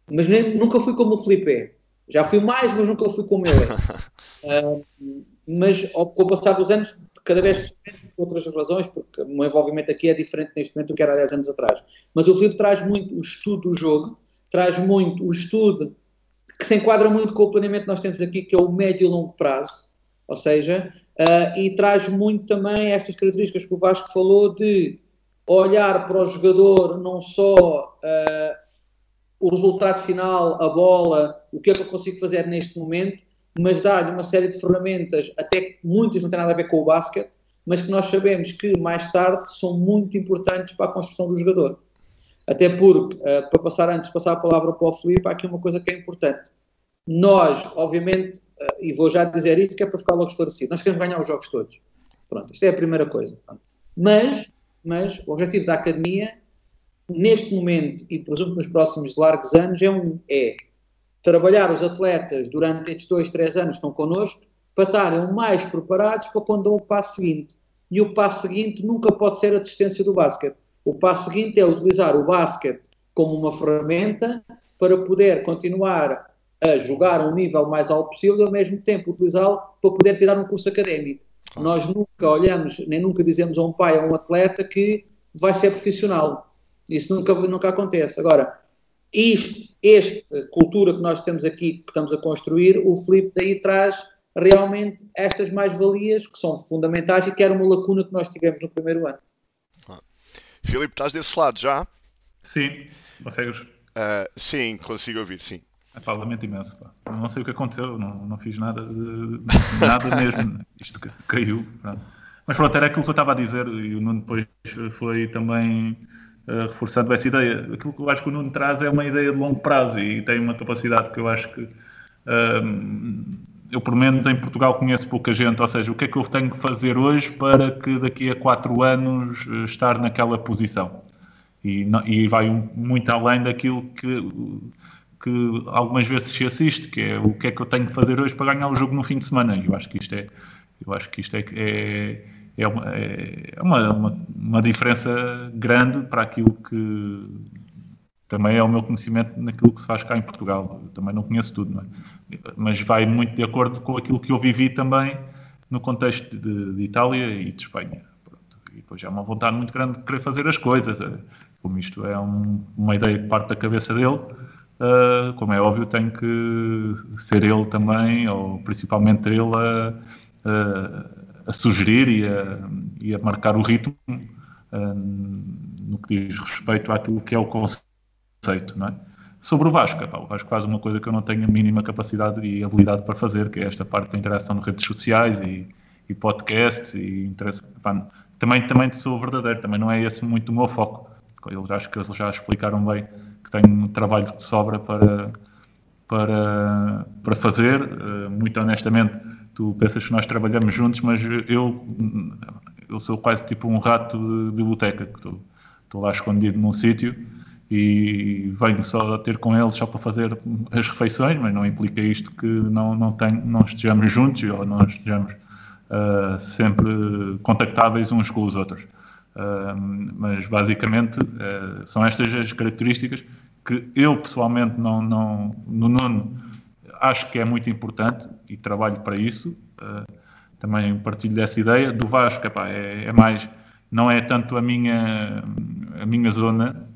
mas nem, nunca fui como o Felipe é, já fui mais, mas nunca fui como ele é. Uh, mas ao, passar dos anos, cada vez diferente por outras razões, porque o meu envolvimento aqui é diferente neste momento do que era há 10 anos atrás. Mas o Filipe traz muito o estudo do jogo, traz muito o estudo que se enquadra muito com o planeamento que nós temos aqui, que é o médio e longo prazo, ou seja, uh, e traz muito também estas características que o Vasco falou de olhar para o jogador não só uh, o resultado final, a bola, o que é que eu consigo fazer neste momento, mas dá-lhe uma série de ferramentas, até que muitas não têm nada a ver com o basquete, mas que nós sabemos que mais tarde são muito importantes para a construção do jogador. Até porque, uh, para passar antes passar a palavra para o Felipe, há aqui uma coisa que é importante. Nós, obviamente, e vou já dizer isto que é para ficar logo esclarecido, nós queremos ganhar os jogos todos. Pronto, isto é a primeira coisa. Mas, mas o objetivo da academia, neste momento e presumo nos próximos largos anos, é, um, é trabalhar os atletas durante estes dois, três anos que estão connosco para estarem mais preparados para quando dão o passo seguinte. E o passo seguinte nunca pode ser a desistência do basquete. O passo seguinte é utilizar o basquete como uma ferramenta para poder continuar a jogar a um nível mais alto possível e ao mesmo tempo utilizá-lo para poder tirar um curso académico. Claro. Nós nunca olhamos, nem nunca dizemos a um pai, a um atleta que vai ser profissional. Isso nunca, nunca acontece. Agora, isto, esta cultura que nós temos aqui, que estamos a construir, o Filipe daí traz realmente estas mais-valias que são fundamentais e que era uma lacuna que nós tivemos no primeiro ano. Ah. Filipe, estás desse lado já? Sim, consegues? Uh, sim, consigo ouvir, sim. É pá, lamento imenso. Pá. Não sei o que aconteceu, não, não fiz nada, de, nada mesmo. Isto caiu. Pronto. Mas pronto, era aquilo que eu estava a dizer e o Nuno depois foi também uh, reforçando essa ideia. Aquilo que eu acho que o Nuno traz é uma ideia de longo prazo e tem uma capacidade que eu acho que. Uh, eu, pelo menos em Portugal, conheço pouca gente, ou seja, o que é que eu tenho que fazer hoje para que daqui a quatro anos estar naquela posição? E, e vai um, muito além daquilo que, que algumas vezes se assiste, que é o que é que eu tenho que fazer hoje para ganhar o jogo no fim de semana. Eu acho que isto é, eu acho que isto é, é, é, uma, é uma, uma, uma diferença grande para aquilo que também é o meu conhecimento naquilo que se faz cá em Portugal. Eu também não conheço tudo, não é? mas vai muito de acordo com aquilo que eu vivi também no contexto de, de Itália e de Espanha. Pronto. E depois é uma vontade muito grande de querer fazer as coisas. Como isto é um, uma ideia que parte da cabeça dele, uh, como é óbvio, tem que ser ele também, ou principalmente ele, a, a, a sugerir e a, e a, marcar o ritmo uh, no que diz respeito àquilo que é o conceito não é? Sobre o Vasco, epá, o Vasco faz uma coisa que eu não tenho a mínima capacidade e habilidade para fazer, que é esta parte da interação nas redes sociais e, e podcasts e interesse. Epá, também, também sou verdadeiro, também não é esse muito o meu foco. Eles acho que eles já explicaram bem que tenho trabalho de sobra para, para, para fazer. Uh, muito honestamente, tu pensas que nós trabalhamos juntos, mas eu, eu sou quase tipo um rato de biblioteca, que estou, estou lá escondido num sítio e venho só ter com eles só para fazer as refeições, mas não implica isto que não, não, tenho, não estejamos juntos ou não estejamos uh, sempre contactáveis uns com os outros. mas basicamente são estas as características que eu pessoalmente não, não no Nuno acho que é muito importante e trabalho para isso. também partilho dessa ideia. Do Vasco, epá, é, é mais não é tanto a minha, a minha zona,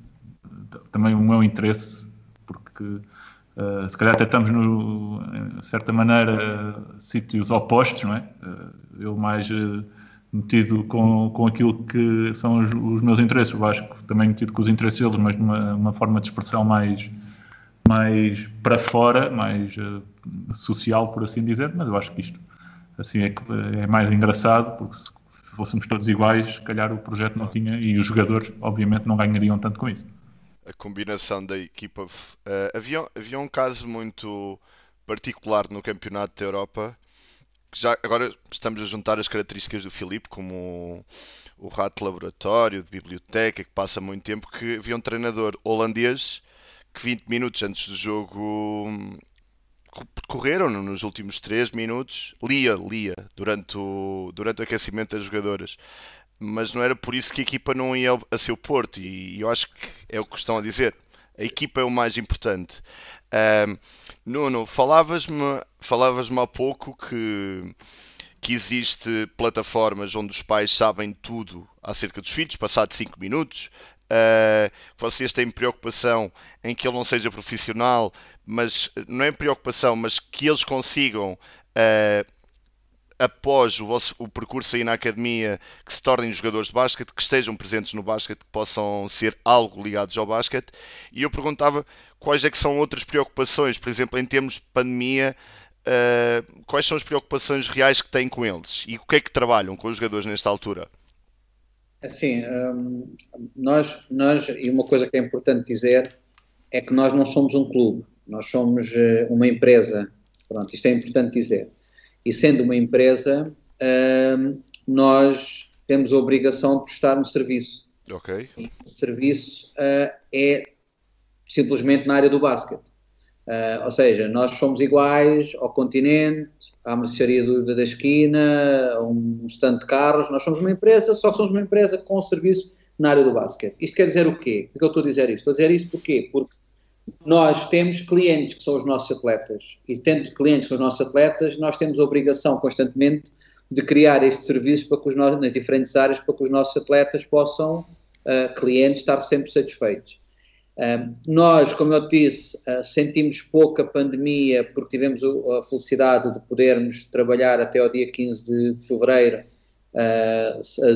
também o meu interesse, porque uh, se calhar até estamos, no, de certa maneira, sítios opostos, não é? Uh, eu mais uh, metido com, com aquilo que são os, os, meus interesses, o Vasco também metido com os interesses deles, mas numa uma forma de expressão mais, mais para fora, mais social, por assim dizer, mas eu acho que isto assim é, é mais engraçado, porque se fôssemos todos iguais, se calhar o projeto não tinha e os jogadores, obviamente, não ganhariam tanto com isso. A combinação da equipa. Uh, havia, havia um caso muito particular no Campeonato da Europa. Já, agora estamos a juntar as características do Filipe, como o, o rato laboratório, de biblioteca, que passa muito tempo, que havia um treinador holandês que 20 minutos antes do jogo correram nos últimos 3 minutos, lia, lia durante o, durante o aquecimento das jogadoras. Mas não era por isso que a equipa não ia a seu porto, e, eu acho que é o que estão a dizer. A equipa é o mais importante. Nuno, falavas-me falavas há pouco que, que existe plataformas onde os pais sabem tudo acerca dos filhos, passados 5 minutos. Uh, vocês têm preocupação em que ele não seja profissional mas não é preocupação, mas que eles consigam uh, após o, vosso, o percurso aí na academia que se tornem jogadores de basquete, que estejam presentes no basquete, que possam ser algo ligados ao basquete. E eu perguntava quais é que são outras preocupações, por exemplo, em termos de pandemia, uh, quais são as preocupações reais que têm com eles e o que é que trabalham com os jogadores nesta altura? Assim, um, nós, nós, e uma coisa que é importante dizer é que nós não somos um clube. Nós somos eh, uma empresa, pronto, isto é importante dizer. E sendo uma empresa, uh, nós temos a obrigação de prestar um serviço. Ok. E esse serviço uh, é simplesmente na área do basquete. Uh, ou seja, nós somos iguais ao continente, à mercearia da esquina, a um stand de carros. Nós somos uma empresa, só que somos uma empresa com serviço na área do basquete. Isto quer dizer o quê? Por que eu estou a dizer isto? Estou a dizer isto porquê? Porque nós temos clientes que são os nossos atletas e tendo clientes que são os nossos atletas, nós temos a obrigação constantemente de criar este serviço para que os nossos, nas diferentes áreas para que os nossos atletas possam, uh, clientes, estar sempre satisfeitos. Nós, como eu disse, uh, sentimos pouca pandemia porque tivemos a felicidade de podermos trabalhar até ao dia 15 de, fevereiro,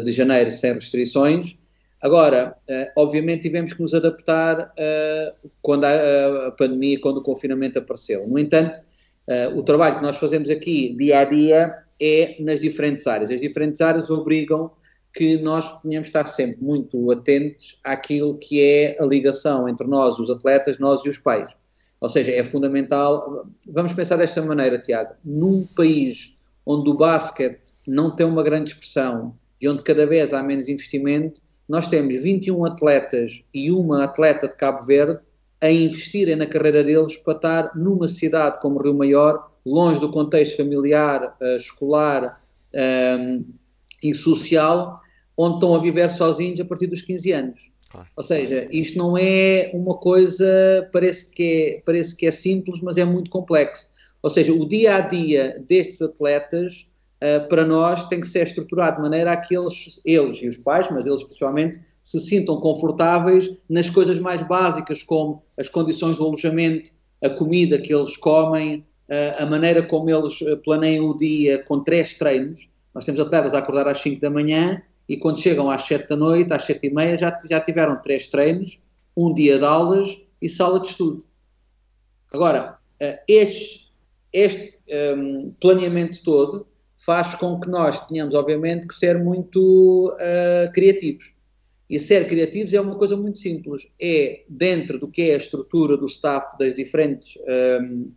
de janeiro, sem restrições. Agora, uh, obviamente tivemos que nos adaptar quando a, pandemia, quando o confinamento apareceu. No entanto, o trabalho que nós fazemos aqui, dia a dia, é nas diferentes áreas. As diferentes áreas obrigam que nós tenhamos de estar sempre muito atentos àquilo que é a ligação entre nós, os atletas, nós e os pais. Ou seja, é fundamental. Vamos pensar desta maneira, Tiago. Num país onde o basquete não tem uma grande expressão e onde cada vez há menos investimento, nós temos 21 atletas e uma atleta de Cabo Verde a investirem na carreira deles para estar numa cidade como Rio Maior, longe do contexto familiar, uh, escolar um, ehm, e social, onde estão a viver sozinhos a partir dos 15 anos. Ou seja, isto não é uma coisa, parece que é, parece que é simples, mas é muito complexo. Ou seja, o dia a dia destes atletas uh, para nós tem que ser estruturado de maneira a que eles, eles e os pais, mas eles principalmente, se sintam confortáveis nas coisas mais básicas, como as condições do alojamento, a comida que eles comem, uh, a maneira como eles eh, planeiam o dia com três treinos. Nós temos atletas a acordar às 5 da manhã e quando chegam às 7 da noite, às 7 e meia, já, já tiveram três treinos, um dia de aulas e sala de estudo. Agora, este, este um, planeamento todo faz com que nós tenhamos, obviamente, que ser muito uh, criativos. E ser criativos é uma coisa muito simples. É dentro do que é a estrutura do staff das diferentes, um,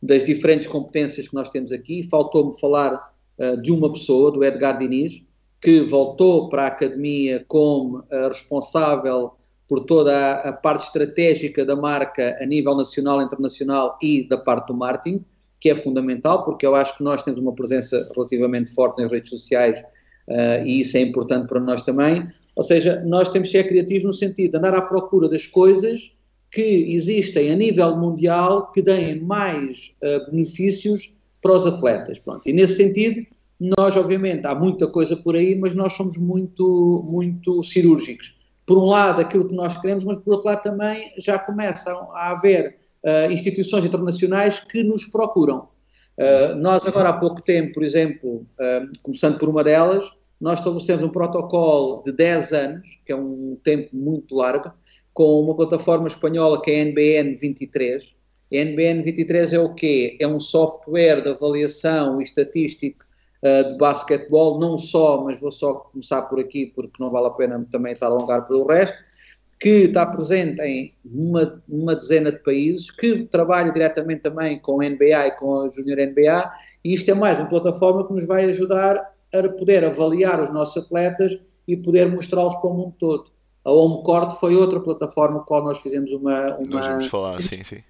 das diferentes competências que nós temos aqui. Faltou-me falar uh, de uma pessoa, do Edgar Diniz, que voltou para a academia como uh, responsável por toda a, a, parte estratégica da marca a nível nacional, internacional e da parte do marketing que é fundamental, porque eu acho que nós temos uma presença relativamente forte nas redes sociais uh, e isso é importante para nós também. Ou seja, nós temos que ser criativos no sentido de andar à procura das coisas que existem a nível mundial que deem mais uh, benefícios para os atletas. Pronto. E nesse sentido, nós, obviamente, há muita coisa por aí, mas nós somos muito, muito cirúrgicos. Por um lado, aquilo que nós queremos, mas por outro lado também já começam a haver uh, instituições internacionais que nos procuram. Uh, nós agora há pouco tempo, por exemplo, uh, começando por uma delas, nós estabelecemos um protocolo de 10 anos, que é um tempo muito largo, com uma plataforma espanhola que é a NBN 23. A NBN 23 é o quê? É um software de avaliação e estatístico uh, de basquetebol, não só, mas vou só começar por aqui porque não vale a pena também estar a alongar pelo resto, que está presente em uma, uma dezena de países, que trabalha diretamente também com a NBA e com a Junior NBA, e isto é mais uma plataforma que nos vai ajudar a poder avaliar os nossos atletas e poder mostrá-los para o mundo todo. A Homecourt foi outra plataforma com a qual nós fizemos uma, uma nós vamos falar, sim, sim.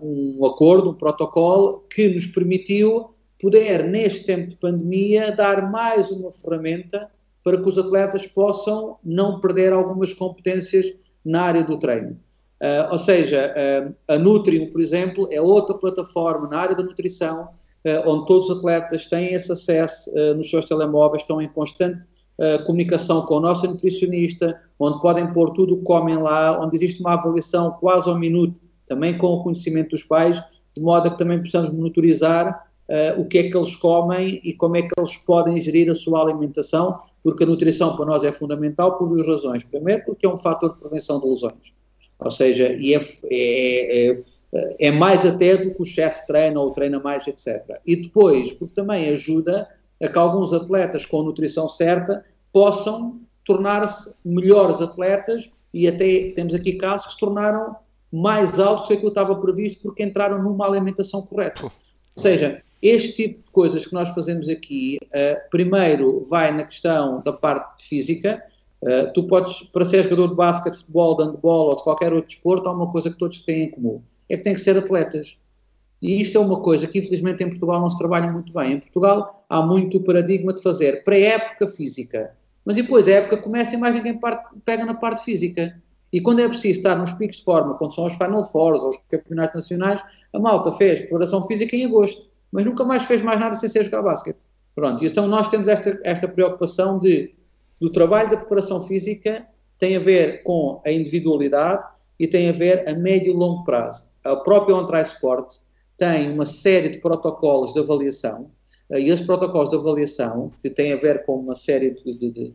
um acordo, um protocolo que nos permitiu poder, neste tempo de pandemia, dar mais uma ferramenta para que os atletas possam não perder algumas competências na área do treino. Uh, ou seja, uh, a Nutrium, por exemplo, é outra plataforma na área da nutrição, uh, onde todos os atletas têm esse acesso nos seus telemóveis, estão em constante comunicação com o nosso nutricionista, onde podem pôr tudo o que comem lá, onde existe uma avaliação quase ao minuto, também com o conhecimento dos pais, de modo a que também possamos monitorizar o que é que eles comem e como é que eles podem gerir a sua alimentação porque a nutrição para nós é fundamental por duas razões. Primeiro, porque é um fator de prevenção de lesões, ou seja, e é, é, é, é mais até do que o chefe treina ou treina mais, etc. E depois, porque também ajuda a que alguns atletas com a nutrição certa possam tornar-se melhores atletas e até temos aqui casos que se tornaram mais altos do que aquilo estava previsto porque entraram numa alimentação correta. Ou seja, este tipo de coisas que nós fazemos aqui, uh, primeiro vai na questão da parte física. Uh, tu podes, para ser jogador de basquete, futebol, de handball ou de qualquer outro desporto, há uma coisa que todos têm em comum: é que têm que ser atletas. E isto é uma coisa que, infelizmente, em Portugal não se trabalha muito bem. Em Portugal há muito o paradigma de fazer pré-época física. Mas depois a época começa e mais ninguém parte, pega na parte física. E quando é preciso estar nos picos de forma, quando são os Final Fours ou os campeonatos nacionais, a malta fez preparação física em agosto mas nunca mais fez mais nada sem ser jogar basquete. Pronto, então nós temos esta, esta preocupação de, do trabalho da preparação física tem a ver com a individualidade e tem a ver a médio e longo prazo. A própria On Sport tem uma série de protocolos de avaliação eh, e esses protocolos de avaliação que têm a ver com uma série de, de, de,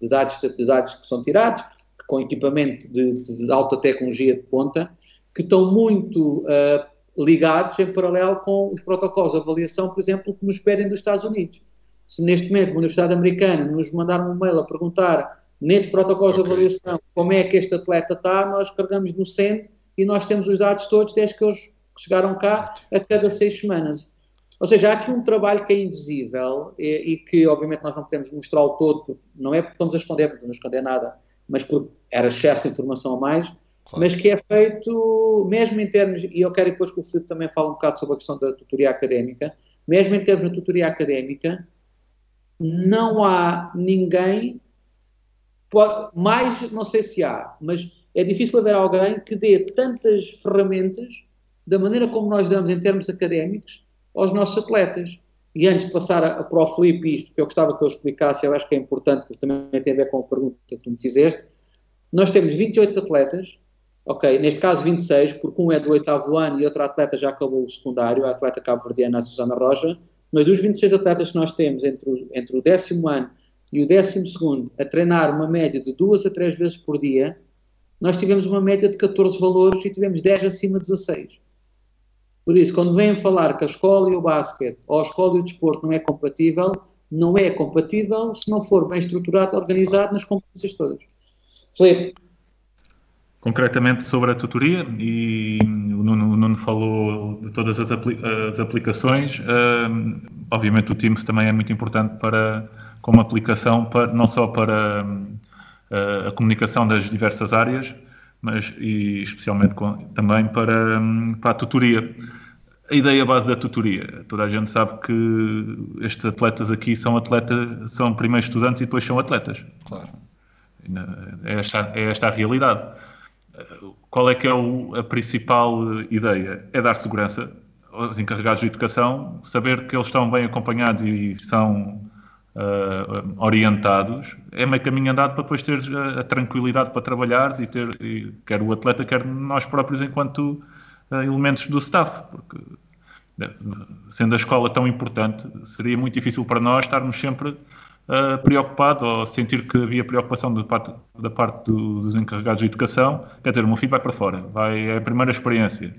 de dados, dados que são tirados, com equipamento de, alta tecnologia de ponta, que estão muito uh, ligados em paralelo com os protocolos de avaliação, por exemplo, que nos pedem dos Estados Unidos. Se neste momento uma Universidade Americana nos mandar um mail a perguntar nestes protocolos okay. de avaliação como é que este atleta está, nós carregamos no CEND e nós temos os dados todos desde que eles chegaram cá a cada seis semanas. Ou seja, há aqui um trabalho que é invisível e, e que, obviamente, nós não podemos mostrar o todo, não é porque estamos a esconder, porque não esconder nada, mas porque era excesso de informação a mais, Claro. mas que é feito, mesmo em termos, e eu quero depois que o Filipe também fale um bocado sobre a questão da tutoria académica, mesmo em termos de tutoria académica, não há ninguém, mais não sei se há, mas é difícil haver alguém que dê tantas ferramentas da maneira como nós damos em termos académicos aos nossos atletas. E antes de passar a, a para o Filipe isto, que eu gostava que eu explicasse, eu acho que é importante, porque também tem a ver com a pergunta que tu me fizeste, nós temos 28 atletas Ok, neste caso 26, porque um é do oitavo ano e outro atleta já acabou o secundário, a atleta cabo-verdiana Susana Rocha, mas dos 26 atletas que nós temos entre o, entre o décimo ano e o décimo segundo a treinar uma média de duas a três vezes por dia, nós tivemos uma média de 14 valores e tivemos 10 acima de 16. Por isso, quando vêm falar que a escola e o basquete, ou a escola e o desporto não é compatível, não é compatível se não for bem estruturado, organizado nas competências todas. Felipe, concretamente sobre a tutoria e o Nuno, o Nuno falou de todas as, apli as aplicações. Uh, obviamente o Teams também é muito importante para como aplicação, para, não só para uh, a comunicação das diversas áreas, mas e especialmente com, também para, um, para a tutoria. a ideia base da tutoria. Toda a gente sabe que estes atletas aqui são atletas, são primeiro estudantes e depois são atletas. Claro. É esta, é esta a realidade. Qual é que é o, a principal ideia? É dar segurança aos encarregados de educação, saber que eles estão bem acompanhados e são uh, orientados. É meio caminho andado para depois ter a, a tranquilidade para trabalhar e ter, e, quer o atleta, quer nós próprios enquanto uh, elementos do staff, porque sendo a escola tão importante, seria muito difícil para nós estarmos sempre uh, preocupados ou sentir que havia preocupação da parte, do, dos encarregados de educação. Quer dizer, o meu filho vai para fora, vai, é a primeira experiência.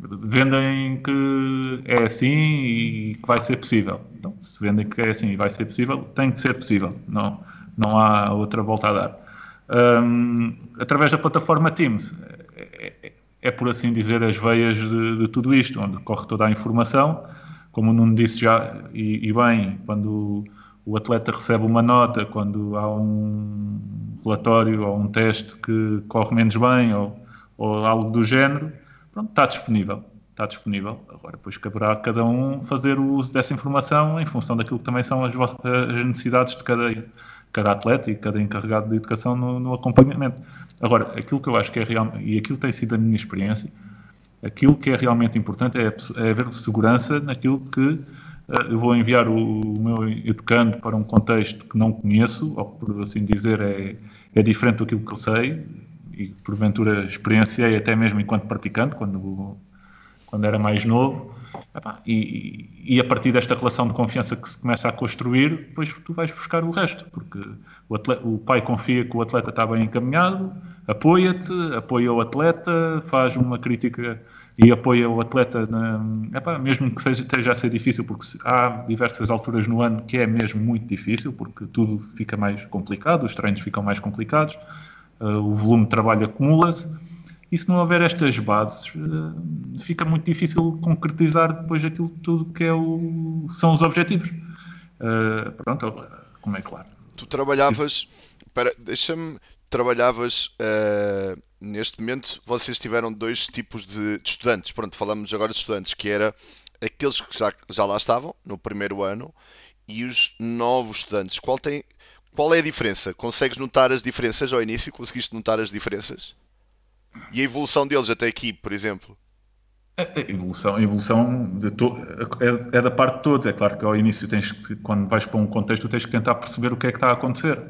Vendem que é assim e que vai ser possível. Então, se vendem que é assim e vai ser possível, tem que ser possível. Não, não há outra volta a dar. Um, através da plataforma Teams, é, é, é, por assim dizer, as veias de, de, tudo isto, onde corre toda a informação. Como o Nuno disse já, e, e bem, quando o atleta recebe uma nota, quando há um relatório ou um teste que corre menos bem ou, ou algo do género, pronto, está disponível. Está disponível. Agora, depois caberá a cada um fazer o uso dessa informação em função daquilo que também são as, as necessidades de cada, cada atleta e cada encarregado de educação no, no acompanhamento. Agora, aquilo que eu acho que é real, e aquilo tem sido a minha experiência, aquilo que é realmente importante é, é haver segurança naquilo que eu vou enviar o, meu educando para um contexto que não conheço, ou por assim dizer, é, é diferente daquilo que eu sei, e porventura experienciei até mesmo enquanto praticante, quando, quando era mais novo. E, e, a partir desta relação de confiança que se começa a construir, depois tu vais buscar o resto, porque o, atleta, o pai confia que o atleta está bem encaminhado, apoia-te, apoia o atleta, faz uma crítica e apoia o atleta, na, epá, mesmo que seja, esteja a ser difícil, porque há diversas alturas no ano que é mesmo muito difícil, porque tudo fica mais complicado, os treinos ficam mais complicados, uh, o volume de trabalho acumula-se e se não houver estas bases, eh, fica muito difícil concretizar depois aquilo tudo que é o, são os objetivos. Uh, pronto, como é claro. Tu trabalhavas, deixa-me, trabalhavas neste momento, vocês tiveram dois tipos de, de, estudantes. Pronto, falamos agora de estudantes, que era aqueles que já, já lá estavam no primeiro ano e os novos estudantes. Qual, tem, qual é a diferença? Consegues notar as diferenças ao início? Conseguiste notar as diferenças? E a evolução deles até aqui, por exemplo? A evolução, a evolução to... é, é, da parte de todos. É claro que ao início, tens que, quando vais para um contexto, tens que tentar perceber o que é que está a acontecer.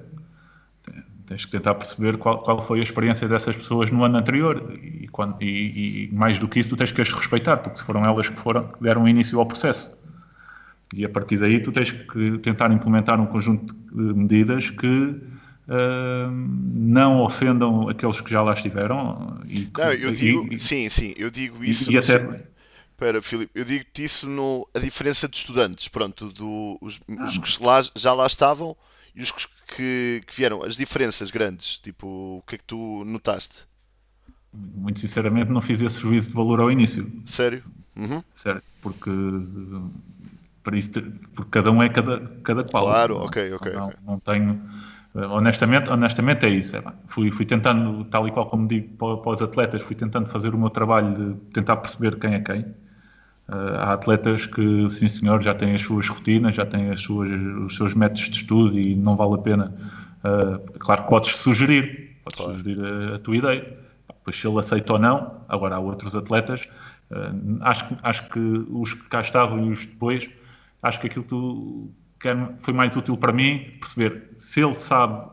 Tens que tentar perceber qual, qual foi a experiência dessas pessoas no ano anterior. E, quando, e, e, mais do que isso, tu tens que as respeitar, porque se foram elas que, foram, que deram início ao processo. E a partir daí, tu tens que tentar implementar um conjunto de medidas que Uh, não ofendam aqueles que já lá estiveram. E, não, eu digo, e, sim, sim, eu digo isso. E, e até... Espera, Filipe, eu digo-te isso no, a diferença de estudantes, pronto, do, os, ah, os que lá, já lá estavam e os que, que, vieram, as diferenças grandes, tipo, o que é que tu notaste? Muito sinceramente, não fiz esse juízo de valor ao início. Sério? Uhum. Sério, porque para isso, porque cada um é cada, cada qual. Claro, ok, ok. Não, okay. não tenho honestamente, honestamente é isso. É, fui, fui tentando, tal e qual como digo para, para, os atletas, fui tentando fazer o meu trabalho de tentar perceber quem é quem. Uh, há atletas que, sim senhor, já têm as suas rotinas, já têm as suas, os seus métodos de estudo e não vale a pena. Uh, claro que podes sugerir, podes claro. sugerir a, a, tua ideia. Pois se ele aceita ou não, agora há outros atletas. Uh, acho, acho que os que cá estavam e os depois, acho que aquilo que tu foi mais útil para mim perceber se ele sabe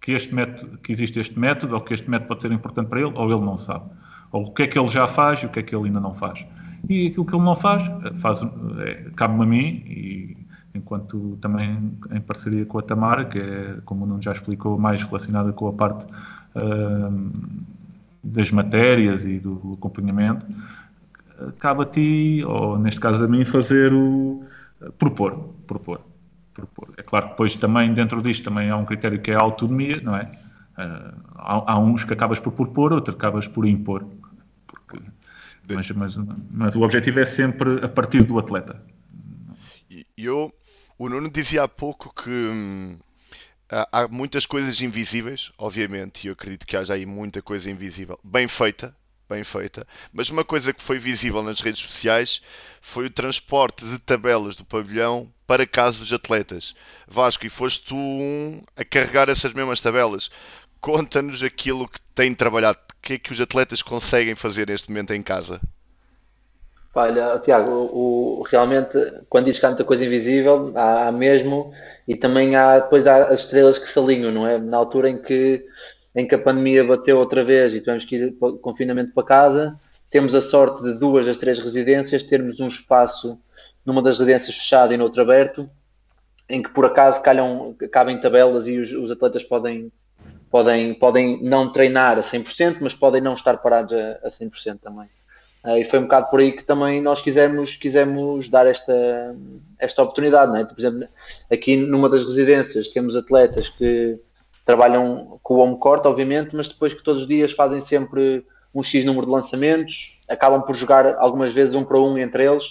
que, este método, que existe este método ou que este método pode ser importante para ele ou ele não sabe. Ou o que é que ele já faz e o que é que ele ainda não faz. E aquilo que ele não faz, faz é, cabe-me a mim e enquanto também em parceria com a Tamara, que é, como o Nuno já explicou, mais relacionada com a parte uh, das matérias e do acompanhamento, cabe a ti, ou neste caso a mim, fazer o propor, propor propor. É claro que depois também dentro disto também há um critério que é a autonomia, não é? Uh, há, há, uns que acabas por propor, outros acabas por impor. Mas, mas, mas, o objetivo é sempre a partir do atleta. Eu, o Nuno dizia há pouco que hum, há muitas coisas invisíveis, obviamente, e eu acredito que haja aí muita coisa invisível, bem feita, bem feita. Mas uma coisa que foi visível nas redes sociais foi o transporte de tabelas do pavilhão para casa dos atletas. Vasco, e foste tu um a carregar essas mesmas tabelas. Conta-nos aquilo que tem trabalhado. O que é que os atletas conseguem fazer neste momento em casa? Olha, Tiago, o, o, realmente, quando diz que há muita coisa invisível, há, há, mesmo, e também há depois há as estrelas que se alinham, não é? Na altura em que, em que a pandemia bateu outra vez e tivemos que ir para confinamento para casa, temos a sorte de duas das três residências termos um espaço numa das residências fechado e no outro aberto, em que por acaso calham, cabem tabelas e os, os atletas podem, podem, podem não treinar a 100%, mas podem não estar parados a, a 100% também. Uh, e foi um bocado por aí que também nós quisemos, quisemos dar esta, esta oportunidade. Não é? Por exemplo, aqui numa das residências temos atletas que trabalham com o home court, obviamente, mas depois que todos os dias fazem sempre um X número de lançamentos, acabam por jogar algumas vezes um para um entre eles,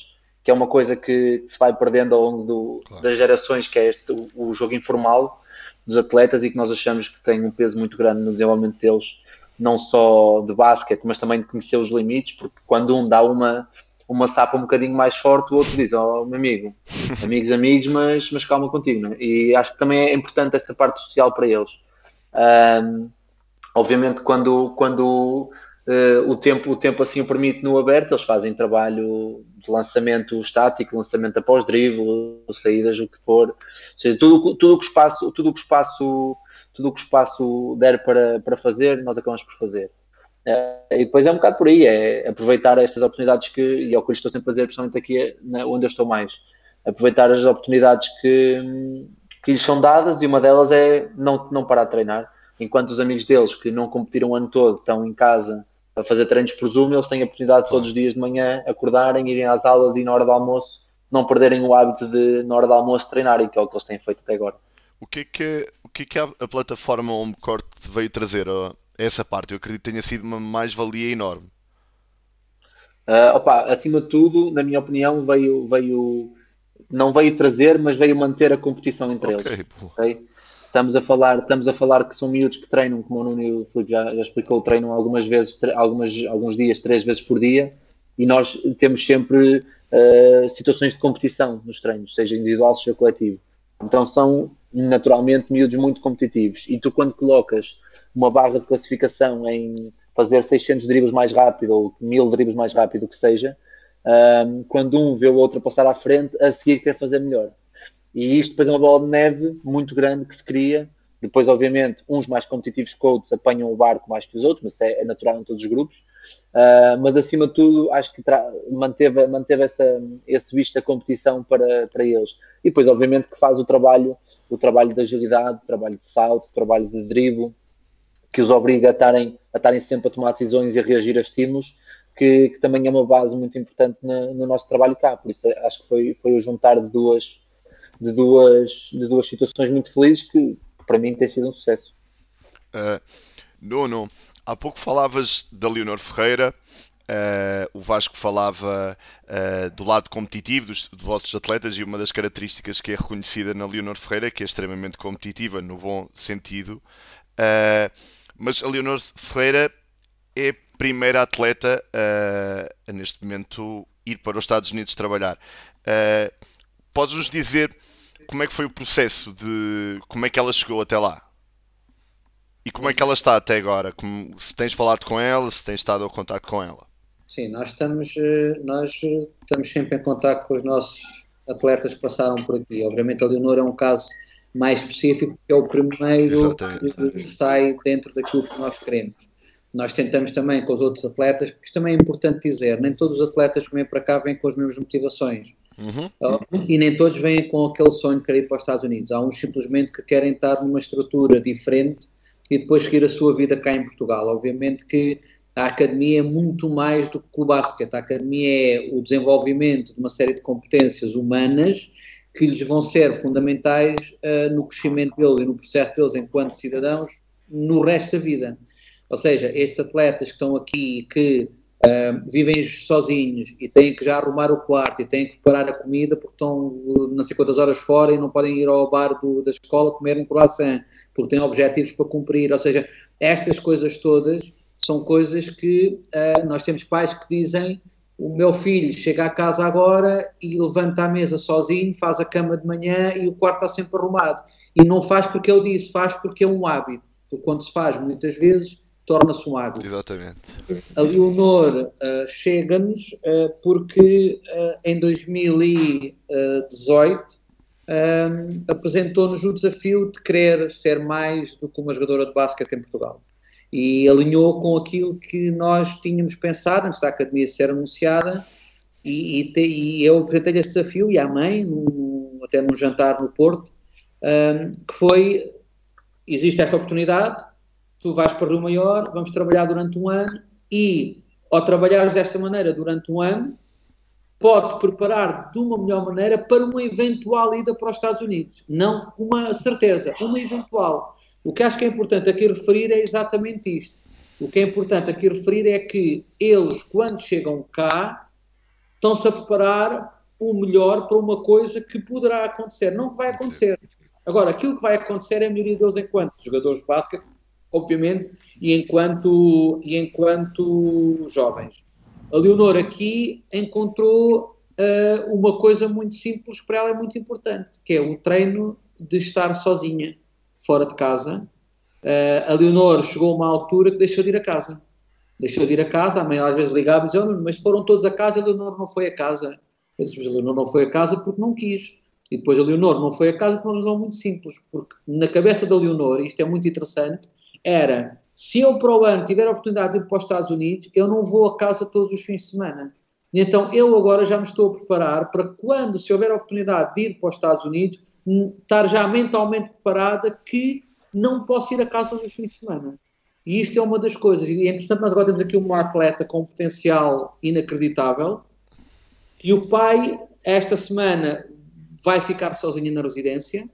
que é uma coisa que, se vai perdendo ao longo do, claro. das gerações, que é este, o, o jogo informal dos atletas e que nós achamos que tem um peso muito grande no desenvolvimento deles não só de basquete, mas também de conhecer os limites, porque quando um dá uma, uma sapa um bocadinho mais forte, o outro diz, oh meu amigo, amigos, amigos, mas, mas calma contigo, né? E acho que também é importante essa parte social para eles. Um, obviamente, quando, quando uh, o, tempo, o tempo assim o permite no aberto, eles fazem trabalho de lançamento estático, lançamento após drible, saídas, o que for. Ou seja, tudo, tudo que espaço, tudo que espaço tudo que espaço der para, para fazer, nós acabamos por fazer. Uh, e depois é um bocado por aí, é aproveitar estas oportunidades que, e é o que eu estou sempre a fazer, principalmente aqui na, onde eu estou mais, aproveitar as oportunidades que, que lhes são dadas e uma delas é não, não parar de treinar. Enquanto os amigos deles que não competiram o ano todo estão em casa a fazer treinos por Zoom, eles têm a oportunidade todos os dias de manhã acordarem, irem às aulas e na hora do almoço não perderem o hábito de, na hora do almoço, treinarem, que é o que eles têm feito até agora. O que é que, o que, é que a, plataforma HomeCourt veio trazer a essa parte? Eu acredito que tenha sido uma mais-valia enorme. Uh, opa, acima de tudo, na minha opinião, veio, veio não veio trazer, mas veio manter a competição entre okay, eles. Okay? Estamos a falar, estamos a falar que são miúdos que treinam, como o Nuno já, já explicou, treinam algumas vezes, algumas, alguns dias, três vezes por dia, e nós temos sempre uh, situações de competição nos treinos, seja individual, seja coletivo. Então são naturalmente miúdos muito competitivos. E tu, quando colocas uma barra de classificação em fazer 600 dribles mais rápido ou 1000 dribles mais rápido, o que seja, um, quando um vê o outro passar à frente, a seguir quer fazer melhor. E isto depois é uma bola de neve muito grande que se cria. Depois, obviamente, uns mais competitivos que outros apanham o barco mais que os outros, mas é, é natural em todos os grupos. Uh, mas acima de tudo, acho que manteve, manteve essa, esse visto da competição para, para eles. E depois, obviamente, que faz o trabalho o trabalho de agilidade, o trabalho de salto, o trabalho de drible, que os obriga a estarem, a sempre a tomar decisões e a reagir a estímulos, que, que também é uma base muito importante no, no, nosso trabalho cá. Por isso acho que foi, foi o juntar de duas, de, duas, de duas situações muito felizes que, para mim tem sido um sucesso. Uh, Nuno, há pouco falavas da Leonor Ferreira, Uh, o Vasco falava uh, do lado competitivo dos, vossos atletas e uma das características que é reconhecida na Leonor Ferreira, que é extremamente competitiva, no bom sentido. Uh, mas a Leonor Ferreira é a primeira atleta a, neste momento, ir para os Estados Unidos trabalhar. Podes-nos dizer como é que foi o processo de como é que ela chegou até lá? E como é que ela está até agora? Como, se tens falado com ela, se tens estado ao contato com ela? Sim, nós estamos, eh, nós eh, estamos sempre em contato com os nossos atletas que passaram por aqui. Obviamente a Leonor é um caso mais específico, que é o primeiro Exatamente. que sai dentro daquilo que nós queremos. Nós tentamos também com os outros atletas, porque isto também é importante dizer, nem todos os atletas que vêm para cá vêm com as mesmas motivações. Uhum. E nem todos vêm com aquele sonho de querer ir para os Estados Unidos. Há uns simplesmente que querem estar numa estrutura diferente e depois seguir a sua vida cá em Portugal. Obviamente que a academia é muito mais do que o basquete. A academia é o desenvolvimento de uma série de competências humanas que lhes vão ser fundamentais uh, no crescimento deles e no processo deles enquanto cidadãos no resto da vida. Ou seja, estes atletas que estão aqui que uh, vivem sozinhos e têm que já arrumar o quarto e têm que preparar a comida porque estão não sei quantas horas fora e não podem ir ao bar do, da escola comer um croissant porque têm objetivos para cumprir. Ou seja, estas coisas todas são coisas que uh, nós temos pais que dizem o meu filho chega a casa agora e levanta a mesa sozinho, faz a cama de manhã e o quarto está sempre arrumado. E não faz porque eu disse, faz porque é um hábito. Porque quando se faz muitas vezes, torna-se um hábito. Exatamente. A Leonor uh, chega-nos uh, porque uh, em 2018 apresentou-nos o desafio de querer ser mais do que uma jogadora de basquete em Portugal e alinhou com aquilo que nós tínhamos pensado antes da academia ser anunciada e, e, te, e eu apresentei esse desafio e à mãe, até num jantar no Porto, que foi, existe esta oportunidade, tu vais para o Maior, vamos trabalhar durante um ano e, ao trabalhares desta maneira durante um ano, pode preparar de uma melhor maneira para uma eventual ida para os Estados Unidos. Não uma certeza, uma eventual. O que acho que é importante aqui referir é exatamente isto. O que é importante aqui referir é que eles, quando chegam cá, estão-se a preparar o melhor para uma coisa que poderá acontecer. Não que vai acontecer. Agora, aquilo que vai acontecer é a melhoria deles enquanto jogadores de basquete, obviamente, e enquanto, e enquanto jovens. A Leonor aqui encontrou uh, uma coisa muito simples para ela é muito importante, que é o treino de estar sozinha fora de casa. Uh, a Leonor chegou a uma altura que deixou de ir a casa. Deixou de ir a casa, a mãe às vezes ligava e dizia, oh, mas foram todos a casa, a Leonor não foi a casa. Eu disse, mas a Leonor não foi a casa porque não quis. E depois a Leonor não foi a casa por uma razão muito simples, porque na cabeça da Leonor, isto é muito interessante, era, se eu para o ano tiver a oportunidade de ir para os Estados Unidos, eu não vou a casa todos os fins de semana. Então eu agora já me estou a preparar para quando, se houver a oportunidade de ir para os Estados Unidos, estar já mentalmente preparada que não posso ir a casa todos os fins de semana. E isto é uma das coisas. E é interessante, nós agora temos aqui uma atleta com um potencial inacreditável. E o pai, esta semana, vai ficar sozinho na residência.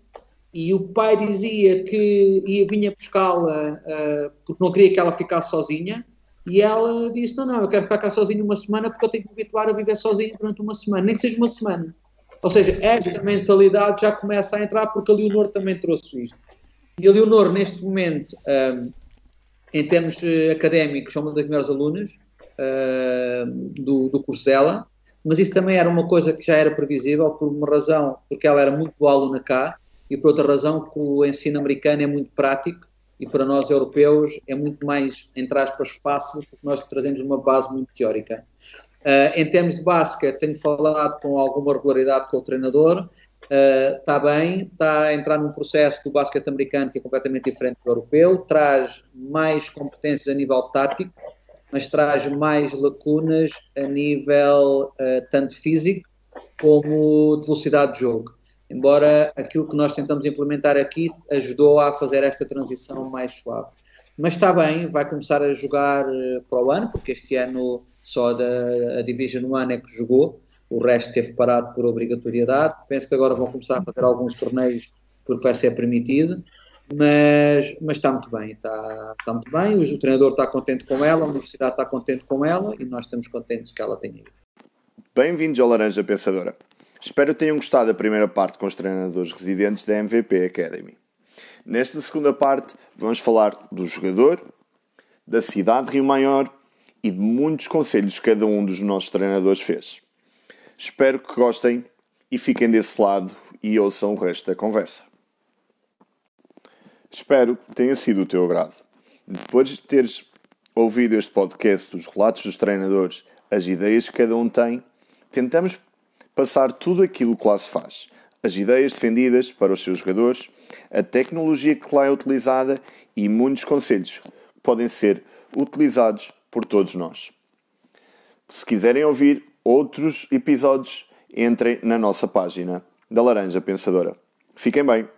E o pai dizia que ia, vinha buscá-la uh, porque não queria que ela ficasse sozinha. E ela disse: Não, não, eu quero ficar cá sozinha uma semana porque eu tenho que me habituar a viver sozinha durante uma semana, nem que seja uma semana. Ou seja, esta mentalidade já começa a entrar porque a Leonor também trouxe isto. E a Leonor, neste momento, um, em termos eh, académicos, é uma das melhores alunas uh, do, do curso dela, mas isso também era uma coisa que já era previsível, por uma razão, porque ela era muito boa aluna cá, e por outra razão, que o ensino americano é muito prático e para nós europeus é muito mais, entre aspas, fácil, porque nós trazemos uma base muito teórica. Uh, em termos de basquete, tenho falado com alguma regularidade com o treinador. Está uh, bem, está a entrar num processo do basquete americano que é completamente diferente do europeu, traz mais competências a nível tático, mas traz mais lacunas a nível uh, tanto físico como de velocidade de jogo. Embora aquilo que nós tentamos implementar aqui ajudou a fazer esta transição mais suave. Mas está bem, vai começar a jogar para o ano, porque este ano só da a Division 1 é que jogou, o resto teve parado por obrigatoriedade. Penso que agora vão começar a fazer alguns torneios porque vai ser permitido, mas, mas está muito bem, está, está muito bem. O, o treinador está contente com ela, a universidade está contente com ela e nós estamos contentes que ela tenha ido. Bem-vindos ao Laranja Pensadora. Espero tenham gostado da primeira parte com os treinadores residentes da MVP Academy. Nesta segunda parte, vamos falar do jogador, da cidade de Rio Maior e de muitos conselhos que cada um dos nossos treinadores fez. Espero que gostem e fiquem desse lado e ouçam o resto da conversa. Espero que tenha sido o teu agrado. Depois de teres ouvido este podcast dos relatos dos treinadores, as ideias que cada um tem, tentamos passar tudo aquilo que lá se faz. As ideias defendidas para os seus jogadores, a tecnologia que lá é utilizada e muitos conselhos que podem ser utilizados por todos nós. Se quiserem ouvir outros episódios, entrem na nossa página da Laranja Pensadora. Fiquem bem!